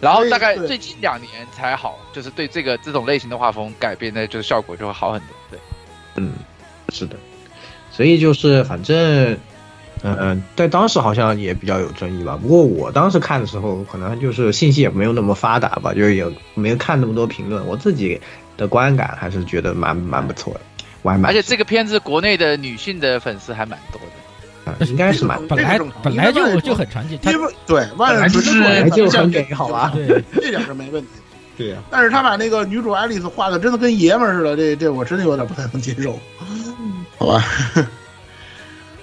然后大概最近两年才好，就是对这个这种类型的画风改变的，就是效果就会好很多。对，嗯，是的，所以就是反正，嗯、呃，在当时好像也比较有争议吧。不过我当时看的时候，可能就是信息也没有那么发达吧，就是也没有看那么多评论。我自己的观感还是觉得蛮蛮不错的，我还蛮而且这个片子国内的女性的粉丝还蛮多的。嗯应该是蛮 (laughs) 本来本来就就很常见，因为对万本来就是本本来就很给好吧对这点是没问题。对呀、但是他把那个女主爱丽丝画的真的跟爷们儿似的，这这我真的有点不太能接受。好吧，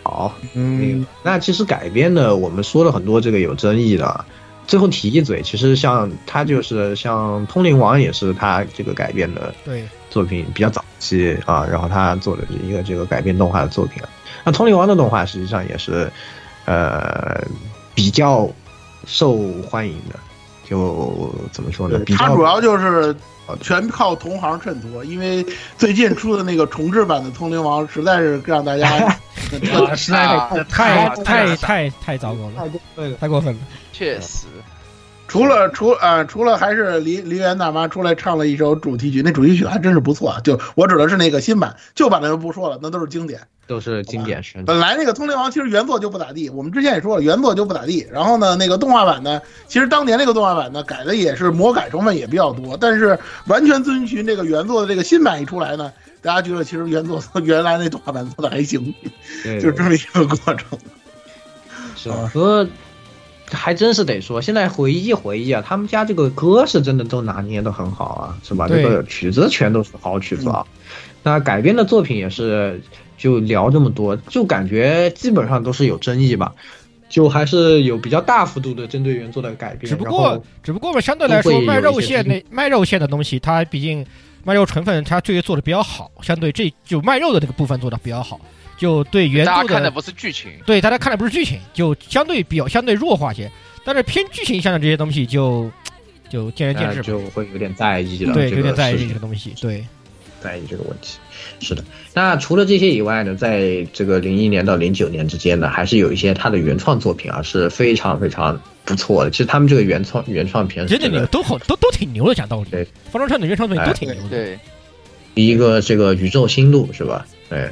好，嗯，那其实改编的，我们说了很多这个有争议的，最后提一嘴，其实像他就是像《通灵王》也是他这个改编的对作品比较早期啊，然后他做的一个这个改编动画的作品啊。那《通灵王》的动画实际上也是，呃，比较受欢迎的，就怎么说呢？比较它主要就是全靠同行衬托，因为最近出的那个重制版的《通灵王》实在是让大家 (laughs) 啊，实在是太太太太太糟糕了，太过分了。确实，除了除呃除了还是梨梨园大妈出来唱了一首主题曲，那主题曲还真是不错啊。就我指的是那个新版，旧版的就不说了，那都是经典。都是经典是。本来那个《通灵王》其实原作就不咋地，我们之前也说了，原作就不咋地。然后呢，那个动画版呢，其实当年那个动画版呢改的也是魔改成分也比较多，但是完全遵循这个原作的这个新版一出来呢，大家觉得其实原作原来那动画版做的还行，就是这么一个过程。是吧？和 (laughs) 还真是得说，现在回忆回忆啊，他们家这个歌是真的都拿捏的很好啊，是吧？这个曲子全都是好曲子啊。那改编的作品也是，就聊这么多，就感觉基本上都是有争议吧，就还是有比较大幅度的针对原作的改编。只不过，只不过嘛，相对来说，卖肉馅那卖肉馅的东西，它毕竟卖肉成分它这个做的比较好，相对这就卖肉的这个部分做的比较好，就对原作大家看的不是剧情，对大家看的不是剧情，就相对比较相对弱化些。但是偏剧情向的这些东西就 (tsk) 就见仁见智就会有点在意了，对，有点在意这个东西，对。在意这个问题。是的，那除了这些以外呢，在这个零一年到零九年之间呢，还是有一些他的原创作品啊，是非常非常不错的。其实他们这个原创原创片真的牛，都好，都都挺牛的，讲道理。对，方中畅的原创作品都挺牛的。对，第一个这个宇宙星路是吧？对，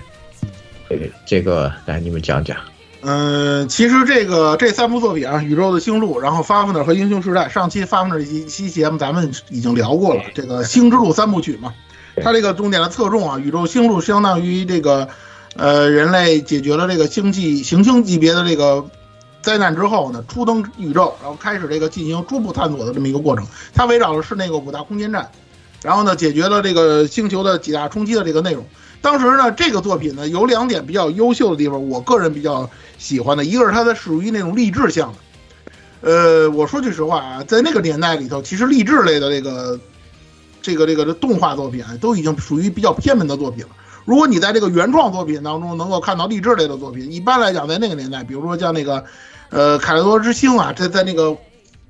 对，这个来你们讲讲。嗯，其实这个这三部作品啊，《宇宙的星路》，然后《发奋的和《英雄时代》，上期发奋的一期节目咱们已经聊过了，这个《星之路》三部曲嘛，它这个重点的侧重啊，《宇宙星路》相当于这个，呃，人类解决了这个星际行星级别的这个灾难之后呢，初登宇宙，然后开始这个进行初步探索的这么一个过程。它围绕的是那个五大空间站，然后呢，解决了这个星球的几大冲击的这个内容。当时呢，这个作品呢有两点比较优秀的地方，我个人比较喜欢的，一个是它的属于那种励志向的。呃，我说句实话啊，在那个年代里头，其实励志类的这个这个这个动画作品啊都已经属于比较偏门的作品了。如果你在这个原创作品当中能够看到励志类的作品，一般来讲，在那个年代，比如说像那个呃《凯勒多之星》啊，这在那个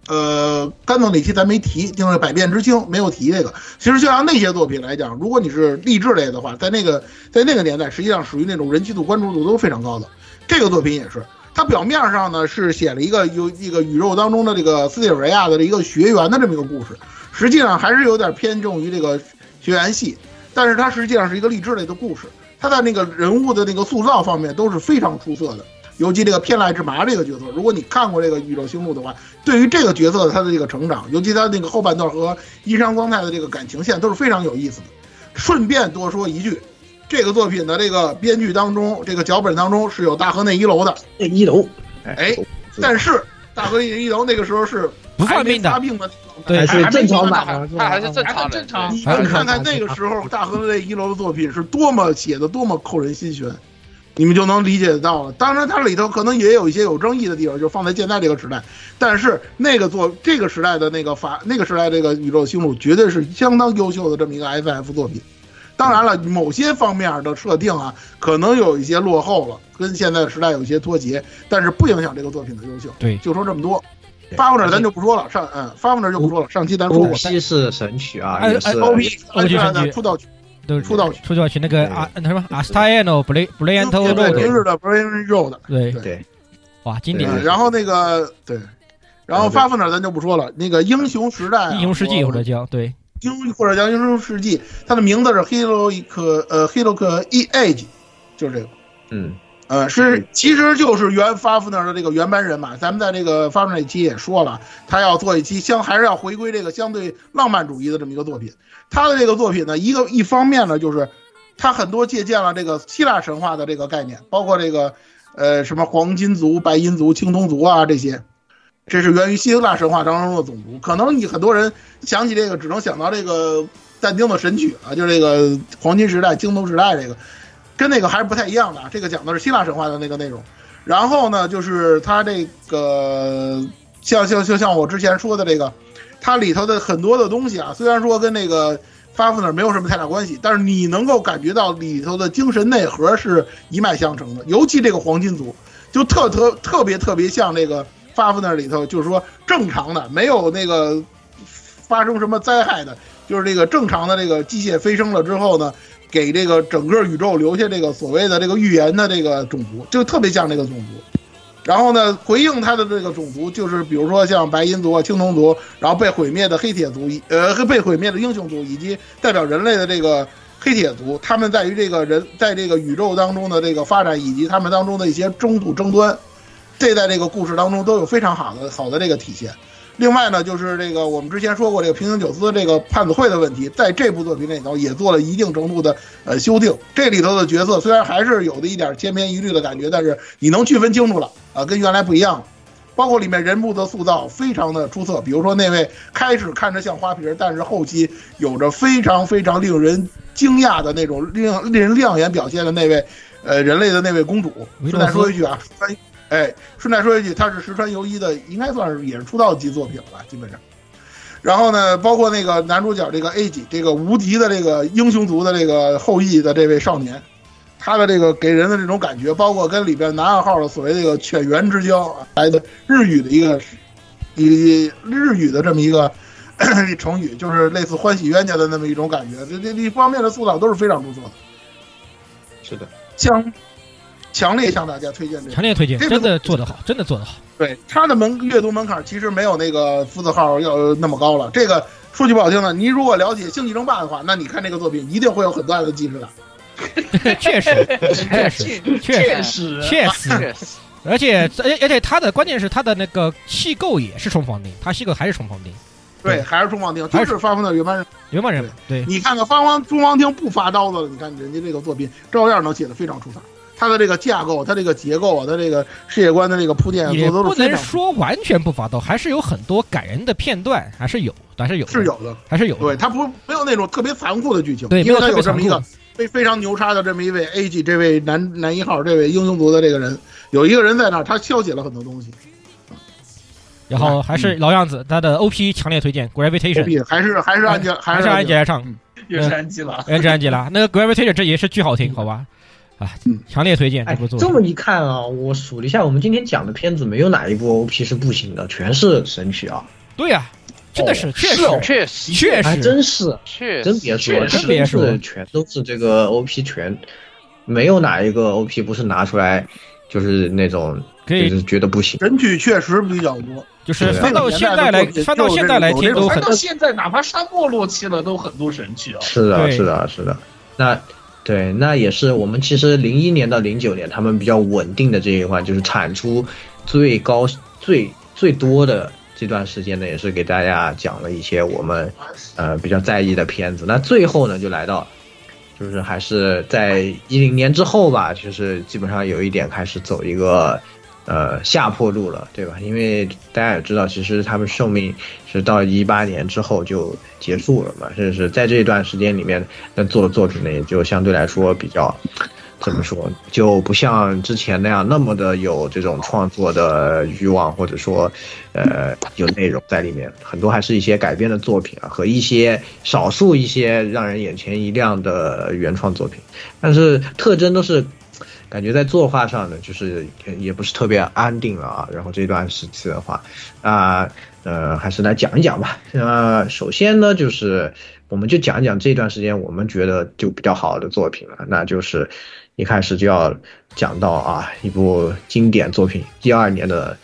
呃甘总那期咱没提，就是《百变之星》没有提这个。其实就像那些作品来讲，如果你是励志类的话，在那个在那个年代，实际上属于那种人气度、关注度都非常高的。这个作品也是，它表面上呢是写了一个有一个宇宙当中的这个斯蒂尔维亚的一个学员的这么一个故事，实际上还是有点偏重于这个学员系，但是它实际上是一个励志类的故事，它在那个人物的那个塑造方面都是非常出色的。尤其这个偏濑之麻这个角色，如果你看过这个《宇宙星路》的话，对于这个角色他的这个成长，尤其他那个后半段和伊山光太的这个感情线都是非常有意思的。顺便多说一句，这个作品的这个编剧当中，这个脚本当中是有大河内一楼的。内一楼，哎，但是大河内一楼那个时候是不发病的发病的，对还是正常版的。他还是正常正常。你们看看那个时候大河内一楼的作品是多么写的多么扣人心弦。你们就能理解得到了。当然，它里头可能也有一些有争议的地方，就放在现在这个时代。但是那个作这个时代的那个法，那个时代这个宇宙星路绝对是相当优秀的这么一个 FF 作品。当然了，某些方面的设定啊，可能有一些落后了，跟现在的时代有一些脱节，但是不影响这个作品的优秀。对，就说这么多。发布者咱就不说了，上嗯，发布者就不说了。上期咱说过，西是神曲啊，哎也是 OP 欧剧神曲出道曲。都出道曲，出道曲那个啊，那什么阿斯泰诺布雷布雷安托对。对。对，哇，经典。然后那个对，然后发放点咱就不说了。那个英雄时代，英雄世纪或者叫对。英或者叫英雄世纪，它的名字是 Heroic 呃 Heroic Age，就是这个，嗯。呃，是，其实就是原发夫那儿的这个原班人马。咱们在这个发布那期也说了，他要做一期相，还是要回归这个相对浪漫主义的这么一个作品。他的这个作品呢，一个一方面呢，就是他很多借鉴了这个希腊神话的这个概念，包括这个呃什么黄金族、白银族、青铜族啊这些，这是源于希腊神话当中的种族。可能你很多人想起这个，只能想到这个但丁的神曲啊，就这个黄金时代、青铜时代这个。跟那个还是不太一样的啊，这个讲的是希腊神话的那个内容。然后呢，就是它这个像像就像我之前说的这个，它里头的很多的东西啊，虽然说跟那个发夫那没有什么太大关系，但是你能够感觉到里头的精神内核是一脉相承的。尤其这个黄金族，就特特特别特别像这个发布那里头，就是说正常的，没有那个发生什么灾害的，就是这个正常的这个机械飞升了之后呢，给这个整个宇宙留下这个所谓的这个预言的这个种族，就特别像这个种族。然后呢，回应他的这个种族，就是比如说像白银族、青铜族，然后被毁灭的黑铁族，呃被毁灭的英雄族，以及代表人类的这个黑铁族，他们在于这个人在这个宇宙当中的这个发展，以及他们当中的一些中度争端，这在这个故事当中都有非常好的好的这个体现。另外呢，就是这个我们之前说过这个平行九司这个判子会的问题，在这部作品里头也做了一定程度的呃修订。这里头的角色虽然还是有的一点千篇一律的感觉，但是你能区分清楚了啊，跟原来不一样。包括里面人物的塑造非常的出色，比如说那位开始看着像花瓶，但是后期有着非常非常令人惊讶的那种令令人亮眼表现的那位呃人类的那位公主。顺带说一句啊，翻。哎，顺带说一句，他是石川由一的，应该算是也是出道级作品了吧，基本上。然后呢，包括那个男主角这个 A 级，这个无敌的这个英雄族的这个后裔的这位少年，他的这个给人的这种感觉，包括跟里边男二号的所谓这个犬猿之交来的日语的一个以日语的这么一个 (coughs) 成语，就是类似欢喜冤家的那么一种感觉，这这一方面的塑造都是非常不错的。是的，像。强烈向大家推荐这个，强烈推荐，真的做得好，真的做得好。对，它的门阅读门槛其实没有那个夫字号要那么高了。这个说句不好听的，你如果了解星际争霸的话，那你看这个作品一定会有很大的既视感。确实，确实，确实，确实，而且而而且它的关键是它的那个细构也是冲锋钉，它细构还是冲锋钉。对，还是冲锋钉，就是发疯的原班人，原班人。对，你看看发疯冲锋钉不发刀子了，你看人家这个作品照样能写的非常出彩。它的这个架构，它这个结构啊，它这个世界观的这个铺垫，也不能说完全不发抖，还是有很多感人的片段，还是有，还是有，是有的，还是有。对，它不没有那种特别残酷的剧情，对，因为它有这么一个非非常牛叉的这么一位 A G 这位男男一号这位英雄族的这个人，有一个人在那儿，他消解了很多东西。然后还是老样子，他的 O P 强烈推荐 Gravitation，还是还是安吉还是安吉来唱，又是安吉了，又是安吉了。那个 Gravitation 这也是巨好听，好吧？啊，强烈推荐这部作品。这么一看啊，我数了一下，我们今天讲的片子没有哪一部 OP 是不行的，全是神曲啊。对呀，真的是，确实，确实，确实，还真是，确真别说，真别说，全都是这个 OP 全，没有哪一个 OP 不是拿出来就是那种，就是觉得不行。神曲确实比较多，就是翻到现在来，翻到现在来听都很。到现在，哪怕沙漠落期了，都很多神曲啊。是的，是的，是的。那。对，那也是我们其实零一年到零九年，他们比较稳定的这一块，就是产出最高、最最多的这段时间呢，也是给大家讲了一些我们 (laughs) 呃比较在意的片子。那最后呢，就来到，就是还是在一零年之后吧，就是基本上有一点开始走一个。呃，下坡路了，对吧？因为大家也知道，其实他们寿命是到一八年之后就结束了嘛。甚至是在这一段时间里面，那做的作品呢，也就相对来说比较，怎么说，就不像之前那样那么的有这种创作的欲望，或者说，呃，有内容在里面。很多还是一些改编的作品啊，和一些少数一些让人眼前一亮的原创作品，但是特征都是。感觉在作画上呢，就是也不是特别安定了啊。然后这段时期的话，啊，呃，还是来讲一讲吧。呃，首先呢，就是我们就讲一讲这段时间我们觉得就比较好的作品了，那就是一开始就要讲到啊，一部经典作品，第二年的《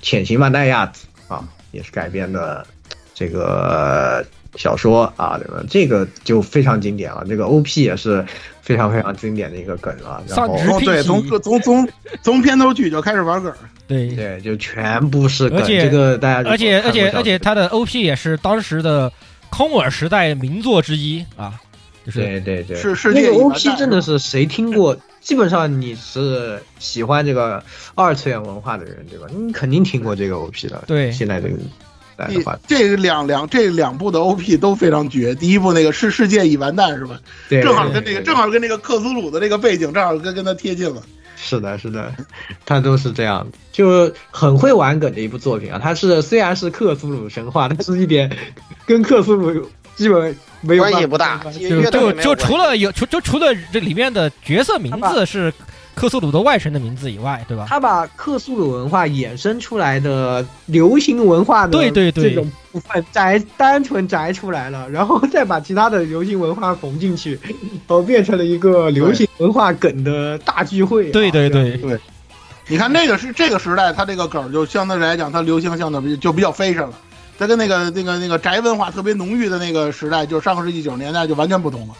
潜行万代亚子》啊，也是改编的这个。小说啊，对吧？这个就非常经典了。这个 OP 也是非常非常经典的一个梗啊。然后对，从从从从片头曲就开始玩梗。对对，就全部是梗。这个大家而且而且而且他的 OP 也是当时的空耳时代名作之一啊。就是对对对，是是那个 OP 真的是谁听过？基本上你是喜欢这个二次元文化的人，对吧？你肯定听过这个 OP 的。对，现在这个。这两两这两部的 OP 都非常绝。第一部那个是世界已完蛋是吧？对，正好跟那个正好跟那个克苏鲁的这个背景正好跟跟他贴近了。是的，是的，他都是这样，就很会玩梗的一部作品啊。他是虽然是克苏鲁神话，但是一点跟克苏鲁基本没有关系不大。就就就除了有除就除了这里面的角色名字是克苏鲁的外神的名字以外，对吧？他把克苏鲁文化衍生出来的流行文化的对对对这种部分摘单纯摘出来了，然后再把其他的流行文化缝进去，(laughs) 哦，变成了一个流行文化梗的大聚会啊。对对这样对，你看那个是这个时代，它这个梗就相对来讲，它流行性的比就比较 fashion 了。它跟那个那个那个宅文化特别浓郁的那个时代，就是上个世纪九十年代就完全不同了。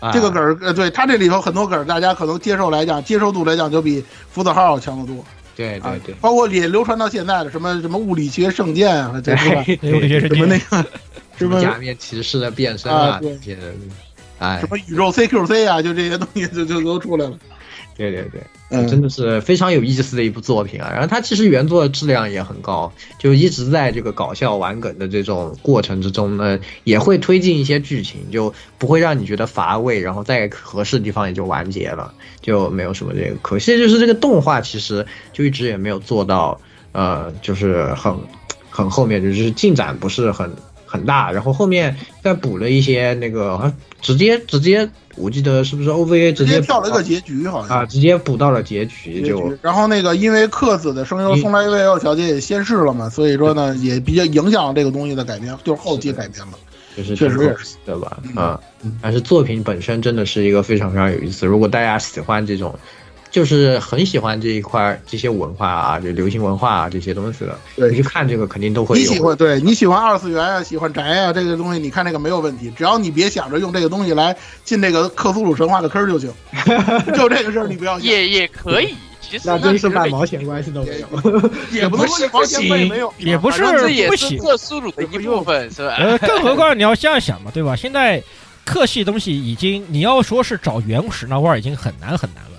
啊这个梗儿，呃，对他这里头很多梗儿，大家可能接受来讲，接受度来讲就比福子号要强得多。啊对对对，包括也流传到现在的什么什么物理学圣剑啊？(laughs) 对 (laughs) 物理学是什么那个 (laughs) 什么假面骑士的变身啊对这些，哎什，么宇宙 CQC 啊，就这些东西就就都出来了。对对对，嗯，真的是非常有意思的一部作品啊。然后它其实原作的质量也很高，就一直在这个搞笑玩梗的这种过程之中呢，也会推进一些剧情，就不会让你觉得乏味，然后在合适的地方也就完结了，就没有什么这个。可惜就是这个动画其实就一直也没有做到，呃，就是很很后面，就是进展不是很很大，然后后面再补了一些那个，好像直接直接。我记得是不是 OVA 直直接接跳了一个结局，好像啊，直接补到了结局，就局。然后那个因为克子的声优松来未佑小姐也仙逝了嘛，所以说呢也比较影响这个东西的改编，就是后期改编了。就是确实也挺可惜的吧，啊、但是作品本身真的是一个非常非常有意思。如果大家喜欢这种，就是很喜欢这一块儿这些文化啊，就流行文化啊这些东西的，对你去看这个肯定都会有。你喜欢对你喜欢二次元啊，喜欢宅啊，这个东西你看这个没有问题，只要你别想着用这个东西来进这个克苏鲁神话的坑儿就行，(laughs) 就这个事儿你不要，也也可以，其实那真是半半毛钱关系都没有。也不是说一毛钱没有，也不是不行。克苏鲁的一部分，是吧？呃，更何况你要这样想嘛，对吧？现在克系东西已经，你要说是找原始那味儿已经很难很难了，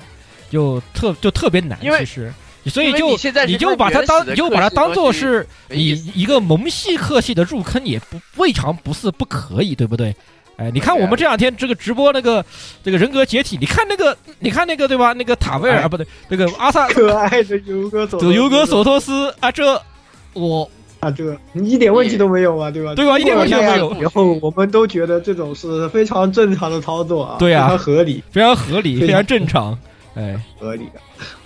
就特就特别难，因为其实。所以就你你就把它当你就把它当做是你一个萌系客系的入坑，也不未尝不是不可以，对不对？哎，你看我们这两天这个直播那个这个人格解体，你看那个你看那个对吧？那个塔维尔啊，不对，那个阿萨可爱的尤格索，尤格索托斯啊，这我啊，这你一点问题都没有啊，对吧？对吧一点问题都没有。然后我们都觉得这种是非常正常的操作啊，对啊。非常合理，非常合理，非常正常，哎。合理的。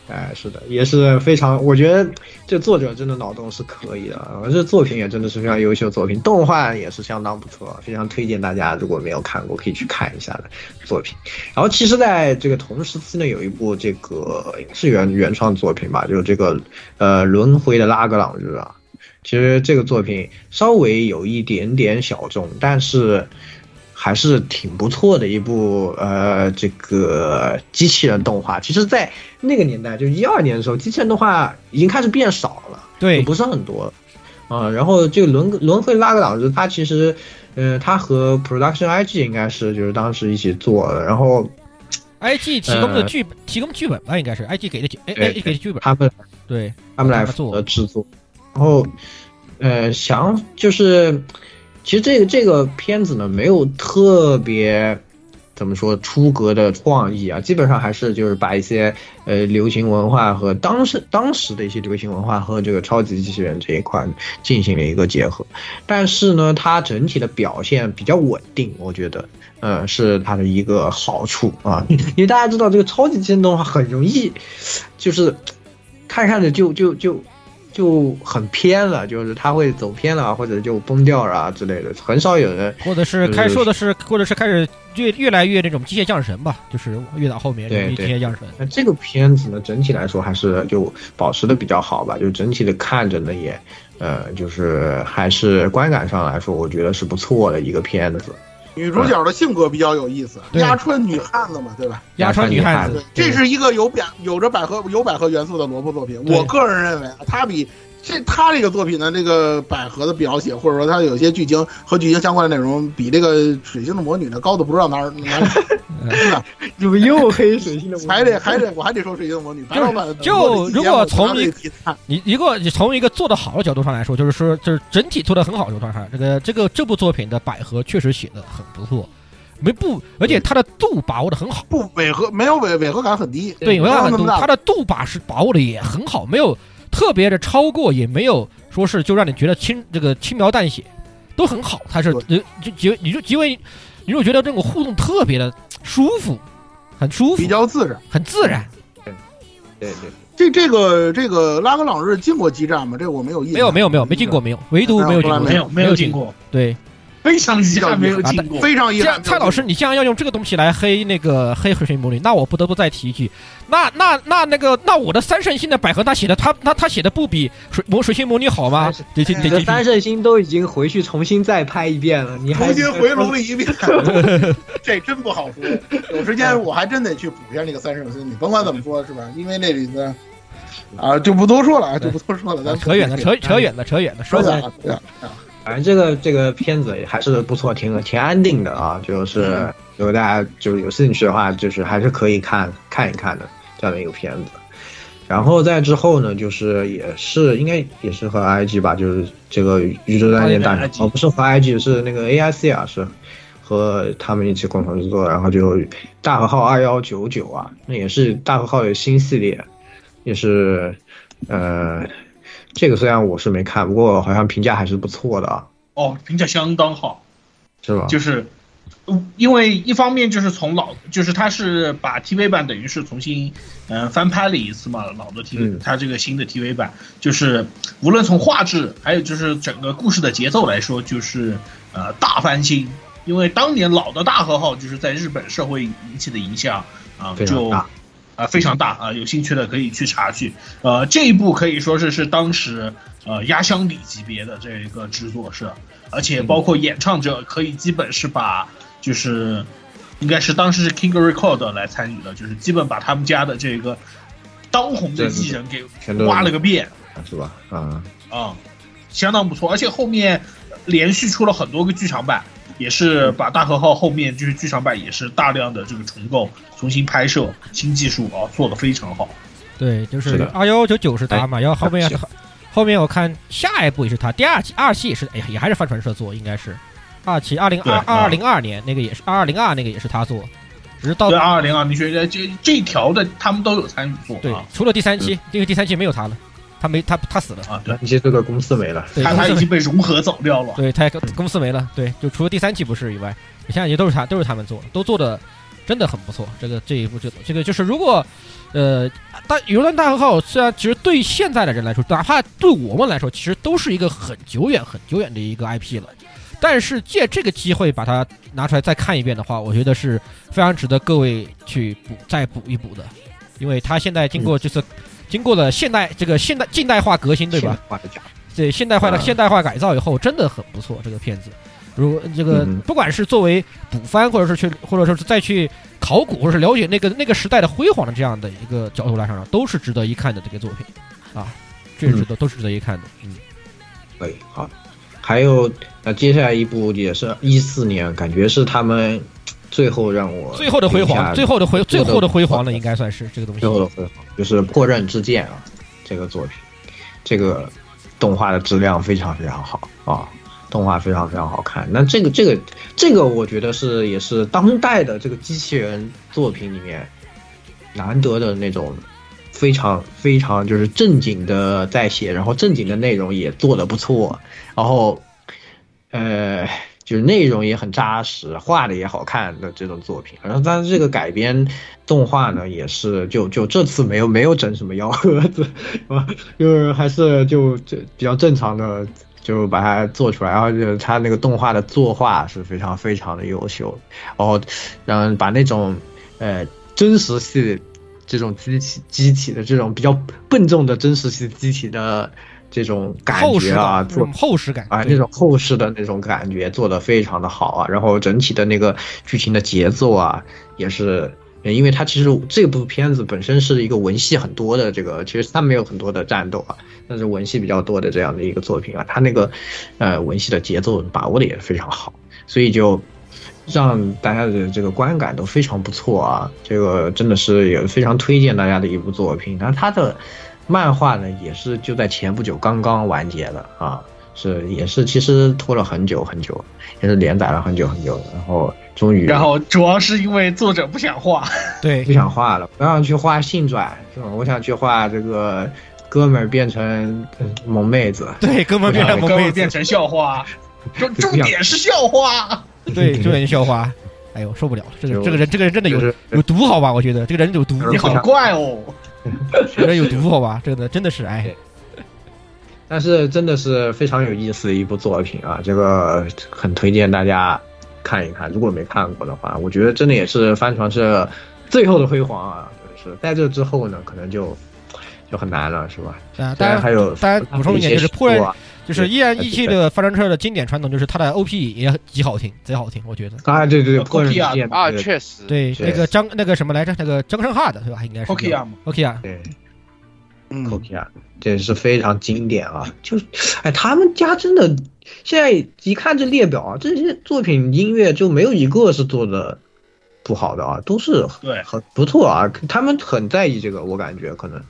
哎，是的，也是非常，我觉得这作者真的脑洞是可以的，啊这作品也真的是非常优秀作品，动画也是相当不错，非常推荐大家如果没有看过可以去看一下的作品。然后其实在这个同时期呢，有一部这个是原原创作品吧，就是这个呃轮回的拉格朗日啊，其实这个作品稍微有一点点小众，但是。还是挺不错的一部呃，这个机器人动画。其实，在那个年代，就一二年的时候，机器人动画已经开始变少了，对。不是很多啊、然后这个轮轮回拉格朗日，他其实，呃，他和 Production IG 应该是就是当时一起做的，然后 IG 提供的呃剧本，提供剧本吧，应该是 IG 给的剧，哎对哎给的剧本，他们对，他们来负责制作，然后，呃，想就是，其实这个这个片子呢，没有特别怎么说出格的创意啊，基本上还是就是把一些呃流行文化和当时当时的一些流行文化和这个超级机器人这一块进行了一个结合，但是呢，它整体的表现比较稳定，我觉得。呃，是它的一个好处啊，(laughs) 因为大家知道这个超级机器人动画很容易，就是看看着就就就就很偏了，就是他会走偏了，或者就崩掉了啊之类的，很少有人或者是开说的是，或者是开始越越来越那种机械降神吧，就是越到后面对容易机械降神。那这个片子呢，整体来说还是就保持的比较好吧，就整体的看着呢也，呃，就是还是观感上来说，我觉得是不错的一个片子。女主角的性格比较有意思，对压川女汉子嘛，对吧？压川女汉子对，这是一个有百有着百合有百合元素的萝卜作品。我个人认为啊，它比这他这个作品的这个百合的描写，或者说他有些剧情和剧情相关的内容，比这个水星的魔女呢高的不知道哪儿哪儿，(laughs) 真的怎么又黑水星的魔女？还得还得我还得说水星的魔女。白老板就如果从一一你一个你从一个做的好的角度上来说，就是说就是整体做的很好的角度上，这个这个这部作品的百合确实写的很不错，没不，而且它的度把握的很好。不违和，没有违违和感很低，对，违和感很多，没有那么大它的度把是把握的也很好，没有特别的超过，也没有说是就让你觉得轻这个轻描淡写，都很好。它是就就极你就极为你就觉得这种互动特别的舒服，很舒服，比较自然，很自然。对对对，这这个这个拉格朗日进过激战吗？这我没有印象。没有没有没有没进过没有，唯独没有进过，没有没有进过，对，非常遗憾没有进过，非常遗憾。蔡老师，你既然要用这个东西来黑那个黑水星魔女，那我不得不再提一句，那那那那个那我的三圣星的百合他写的他他他写的不比水魔水星魔女好吗？得得你的三圣星都已经回去重新再拍一遍了，你还重新回炉了一遍，(laughs) (laughs) 这真不好说。有时间我还真得去补一下那个三圣星，你甭管怎么说，是吧？因为那里的啊就不多说了，啊，就不多说了，咱扯远了，扯扯远了，扯远了，说远了。反正这个这个片子还是不错，挺挺安定的啊。就是如果大家就是有兴趣的话，就是还是可以看看一看的这样的一个片子。然后在之后呢，就是也是应该也是和 IG 吧，就是这个宇宙战舰大战哦，不是和 IG 是那个 AIC 啊，是和他们一起共同制作。然后就大和号二幺九九啊，那也是大和号的新系列，也是呃。这个虽然我是没看，不过好像评价还是不错的啊。哦，评价相当好，是吧？就是，因为一方面就是从老，就是他是把 TV 版等于是重新嗯翻拍了一次嘛，老的 TV，他这个新的 TV 版就是无论从画质还有就是整个故事的节奏来说，就是呃大翻新。因为当年老的大和号就是在日本社会引起的影响啊，就。啊，非常大啊！有兴趣的可以去查去。呃，这一部可以说是是当时呃压箱底级别的这一个制作是，而且包括演唱者可以基本是把就是应该是当时是 King Record 来参与的，就是基本把他们家的这个当红的艺人给挖了个遍，是吧？啊啊，相当不错，而且后面连续出了很多个剧场版。也是把大和号后面就是剧场版也是大量的这个重构、重新拍摄、新技术啊，做的非常好。对，就是二幺九九是他嘛，然后后面后面我看下一部也是他，第二期二期也是，哎呀，也还是帆船社做，应该是二期二零二二零二年那个也是二二零二那个也是他做，只是到二二零二，你觉得这这条的他们都有参与做？对，除了第三期，因为第三期没有他了。他没他他死了啊！对，一些这个公司没了，他他已经被融合走掉了。对他公司没了，对，就除了第三季不是以外，你现在也都是他都是他们做，都做的真的很不错。这个这一部这这个就是如果呃大《游轮大和号》虽然其实对现在的人来说，哪怕对我们来说，其实都是一个很久远很久远的一个 IP 了，但是借这个机会把它拿出来再看一遍的话，我觉得是非常值得各位去补再补一补的，因为他现在经过这次。经过了现代这个现代近代化革新，对吧？对现代化的现代化改造以后，真的很不错。这个片子，如这个不管是作为补番，或者是去，或者说是再去考古，或者是了解那个那个时代的辉煌的这样的一个角度来上，都是值得一看的这个作品啊，这是值得都是值得一看的。嗯，可以好。还有那接下来一部也是一四年，感觉是他们。最后让我最后的辉煌，最后的辉，最后的辉煌了，应该算是这个东西。最后的辉煌就是《破刃之剑》啊，这个作品，这个动画的质量非常非常好啊，动画非常非常好看。那这个这个这个，我觉得是也是当代的这个机器人作品里面难得的那种非常非常就是正经的在写，然后正经的内容也做的不错，然后呃。就是内容也很扎实，画的也好看的这种作品。然后，但是这个改编动画呢，也是就就这次没有没有整什么幺蛾子，(laughs) 就是还是就就比较正常的就把它做出来。然后就他那个动画的作画是非常非常的优秀，然后让把那种呃真实系这种机体机体的这种比较笨重的真实系机体的。这种感觉啊，做厚实感啊，那种厚实的那种感觉做的非常的好啊。然后整体的那个剧情的节奏啊，也是，因为它其实这部片子本身是一个文戏很多的这个，其实它没有很多的战斗啊，但是文戏比较多的这样的一个作品啊，它那个呃文戏的节奏把握的也非常好，所以就让大家的这个观感都非常不错啊。这个真的是也非常推荐大家的一部作品，那它的。漫画呢，也是就在前不久刚刚完结的啊，是也是其实拖了很久很久，也是连载了很久很久，然后终于，然后主要是因为作者不想画，对，(laughs) 不想画了，不想去画性转，是吧？我想去画这个哥们儿变成萌妹子，(laughs) 对，哥们儿变成萌妹子。变成校花，(laughs) 重重点是校花，对，重点是校花，哎呦受不了了，这个这个人这个人真的有有毒，好吧？我觉得这个人有毒，你好怪哦。(laughs) 学着有毒好吧？这个真的是哎，但是真的是非常有意思的一部作品啊，这个很推荐大家看一看。如果没看过的话，我觉得真的也是帆船是最后的辉煌啊，就是在这之后呢，可能就就很难了，是吧？啊，当然然还有大家补充一点，就是破就是依然一期的发展车的经典传统，就是它的 OP 也极好听，贼好听，我觉得。啊，对对对，破人之 Pokia 剑啊，确实，对，那个张那个什么来着？那个张胜哈的对吧？应该是 Pokia 嘛 OK 啊，对嗯，Kokia，这是非常经典啊！就是，哎，他们家真的现在一看这列表啊，这些作品音乐就没有一个是做的不好的啊，都是对很不错啊。他们很在意这个，我感觉可能，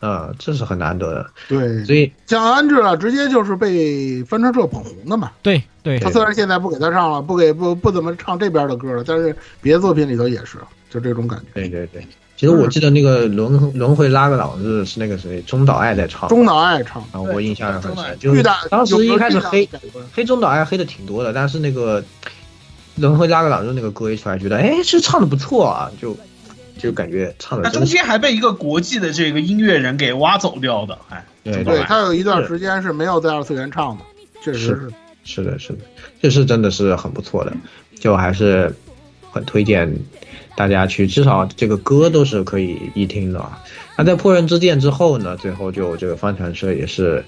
呃，这是很难得的。对，所以像安置啊，直接就是被翻车社捧红的嘛。对对他虽然现在不给他唱了，不给不不怎么唱这边的歌了，但是别的作品里头也是，就这种感觉。对对对，其实我记得那个轮轮回拉个朗日是那个谁中岛爱在唱，中岛爱唱，啊，我印象很深，就是当时一开始黑黑中岛爱黑的挺多的，但是那个轮回拉个朗日那个歌一出来，觉得哎，这唱的不错啊，就就感觉唱的那真是中间还被一个国际的这个音乐人给挖走掉的，哎，对对他有一段时间是没有在二次元唱的，确实是。是的，是的，这是真的是很不错的，就还是很推荐大家去，至少这个歌都是可以一听的啊。那在破人之剑之后呢，最后就这个帆船社也是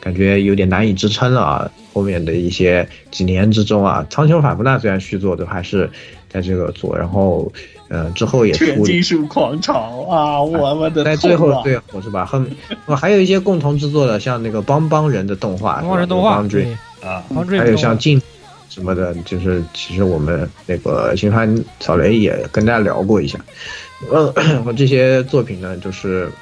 感觉有点难以支撑了啊。后面的一些几年之中啊，苍穹反复弹虽然续作都还是在这个做，然后呃之后也出全金属狂潮啊，我们的在最后最后是吧？后面我还有一些共同制作的，像那个帮帮人的动画，帮帮人动画，啊，还有像镜什么的，就是其实我们那个新番草雷也跟大家聊过一下，呃，我 (clears throat) 这些作品呢，就是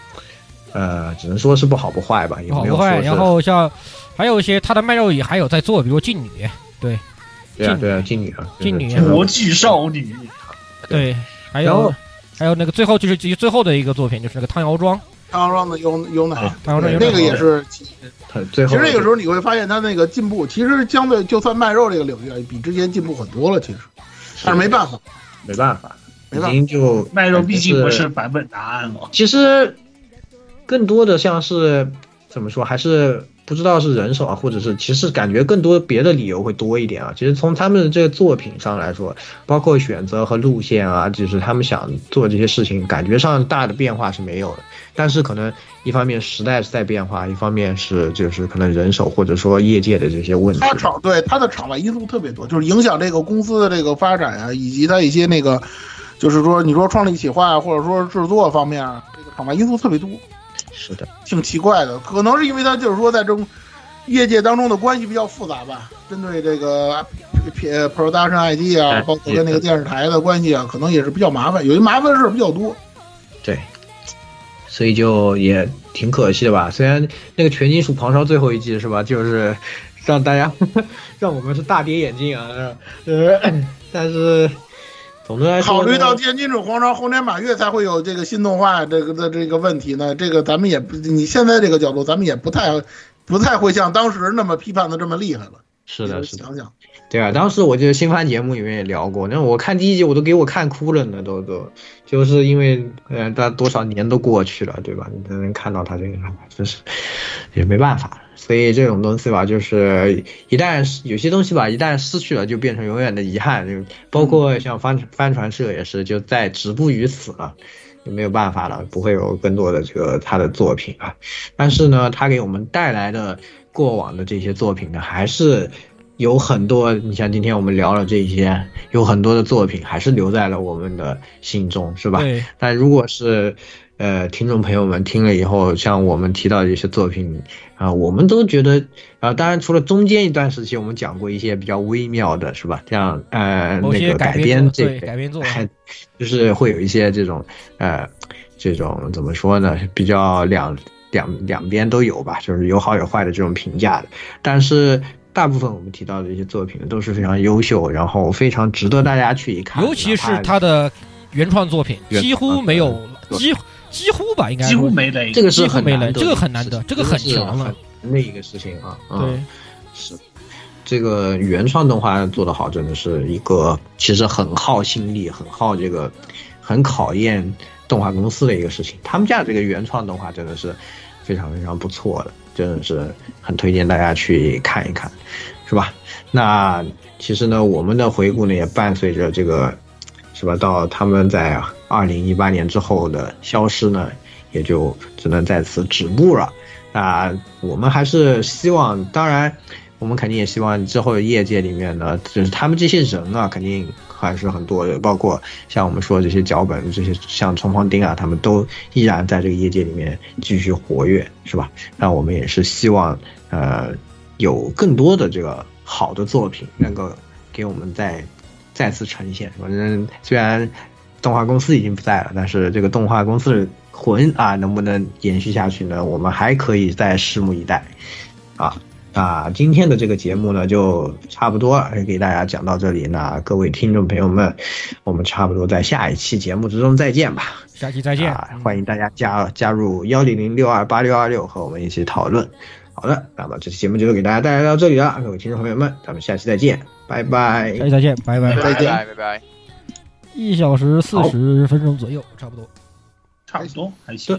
呃，只能说是不好不坏吧，也不好不坏。没有说是然后像还有一些他的卖肉也还有在做，比如妓女，对对啊对啊，妓女啊，妓女就是国际少女，对，还有还有那个最后就是最后的一个作品就是那个汤瑶庄，汤瑶庄的优优奶，汤瑶庄对那个也是。他最后其实那个时候你会发现他那个进步，其实相对就算卖肉这个领域，比之前进步很多了。其实，但是没办法，没办法，已没办法。就卖肉毕竟不是版本答案了。其实更多的像是怎么说，还是不知道是人手啊，或者是其实感觉更多别的理由会多一点啊。其实从他们的这个作品上来说，包括选择和路线啊，就是他们想做这些事情，感觉上大的变化是没有的。但是可能一方面时代是在变化，一方面是就是可能人手或者说业界的这些问题。他场对他的场外因素特别多，就是影响这个公司的这个发展啊，以及他一些那个，就是说你说创立企划啊或者说制作方面啊，这个场外因素特别多，是的，挺奇怪的。可能是因为他就是说在这种业界当中的关系比较复杂吧，针对这个 P production ID 啊哎，包括跟那个电视台的关系啊，可能也是比较麻烦，有些麻烦的事儿比较多。对，所以就也挺可惜的吧。虽然那个全金属狂潮最后一季是吧，就是让大家 (laughs) 让我们是大跌眼镜啊，呃，但是总的来说，考虑到《天津主皇朝》后年马月才会有这个新动画这个的这个问题呢，这个咱们也不，你现在这个角度，咱们也不太不太会像当时那么批判的这么厉害了。是的，是的，对啊，当时我记得新番节目里面也聊过，那我看第一集我都给我看哭了呢，都都，就是因为呃，他多少年都过去了，对吧？你才能看到他这个，真是也没办法。所以这种东西吧，就是一旦有些东西吧，一旦失去了，就变成永远的遗憾。就包括像帆帆船社也是，就在止步于此了，就没有办法了，不会有更多的这个他的作品啊。但是呢，他给我们带来的过往的这些作品呢，还是有很多。你像今天我们聊了这些，有很多的作品还是留在了我们的心中，是吧？对。但如果是呃，听众朋友们听了以后，像我们提到的一些作品啊、我们都觉得啊、当然除了中间一段时期我们讲过一些比较微妙的，是吧？像呃那个改编这改编作，还 (laughs) 就是会有一些这种呃这种怎么说呢，比较两两两边都有吧，就是有好有坏的这种评价的。但是大部分我们提到的一些作品，都是非常优秀，然后非常值得大家去一看。尤其是他的原创作品，几乎没有，几几乎吧，应该几乎没雷。这个是几乎没了，很难得的这个很难得，这个很强了。很难的一个事情啊。嗯对，是这个原创动画做得好，真的是一个其实很耗心力、很耗这个、很考验动画公司的一个事情。他们家这个原创动画真的是非常非常不错的，真的是很推荐大家去看一看，是吧？那其实呢，我们的回顾呢也伴随着这个，是吧？到他们在二零一八年之后的消失呢，也就只能在此止步了。那我们还是希望，当然，我们肯定也希望之后业界里面呢，就是他们这些人啊，肯定还是很多的，包括像我们说这些脚本，这些像冲锋丁啊，他们都依然在这个业界里面继续活跃，是吧？那我们也是希望，呃，有更多的这个好的作品能够给我们再再次呈现。反正虽然动画公司已经不在了，但是这个动画公司的魂啊，能不能延续下去呢？我们还可以再拭目以待，啊。那今天的这个节目呢，就差不多给大家讲到这里。那各位听众朋友们，我们差不多在下一期节目之中再见吧。下期再见，啊、欢迎大家加加入幺零零六二八六二六和我们一起讨论。好的，那么这期节目就给大家带来到这里了，各位听众朋友们，咱们下期再见，拜拜。下期再见，拜拜，再见，拜拜。一小时四十分钟左右，差不多，差不多还行。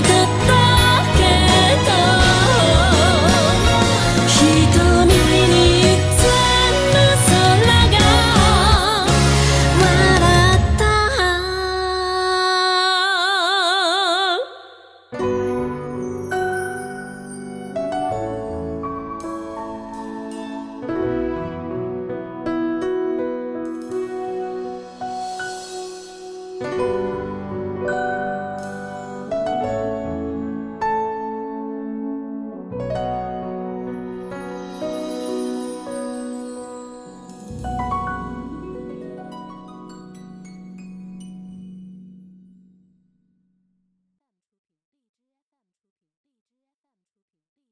ずけど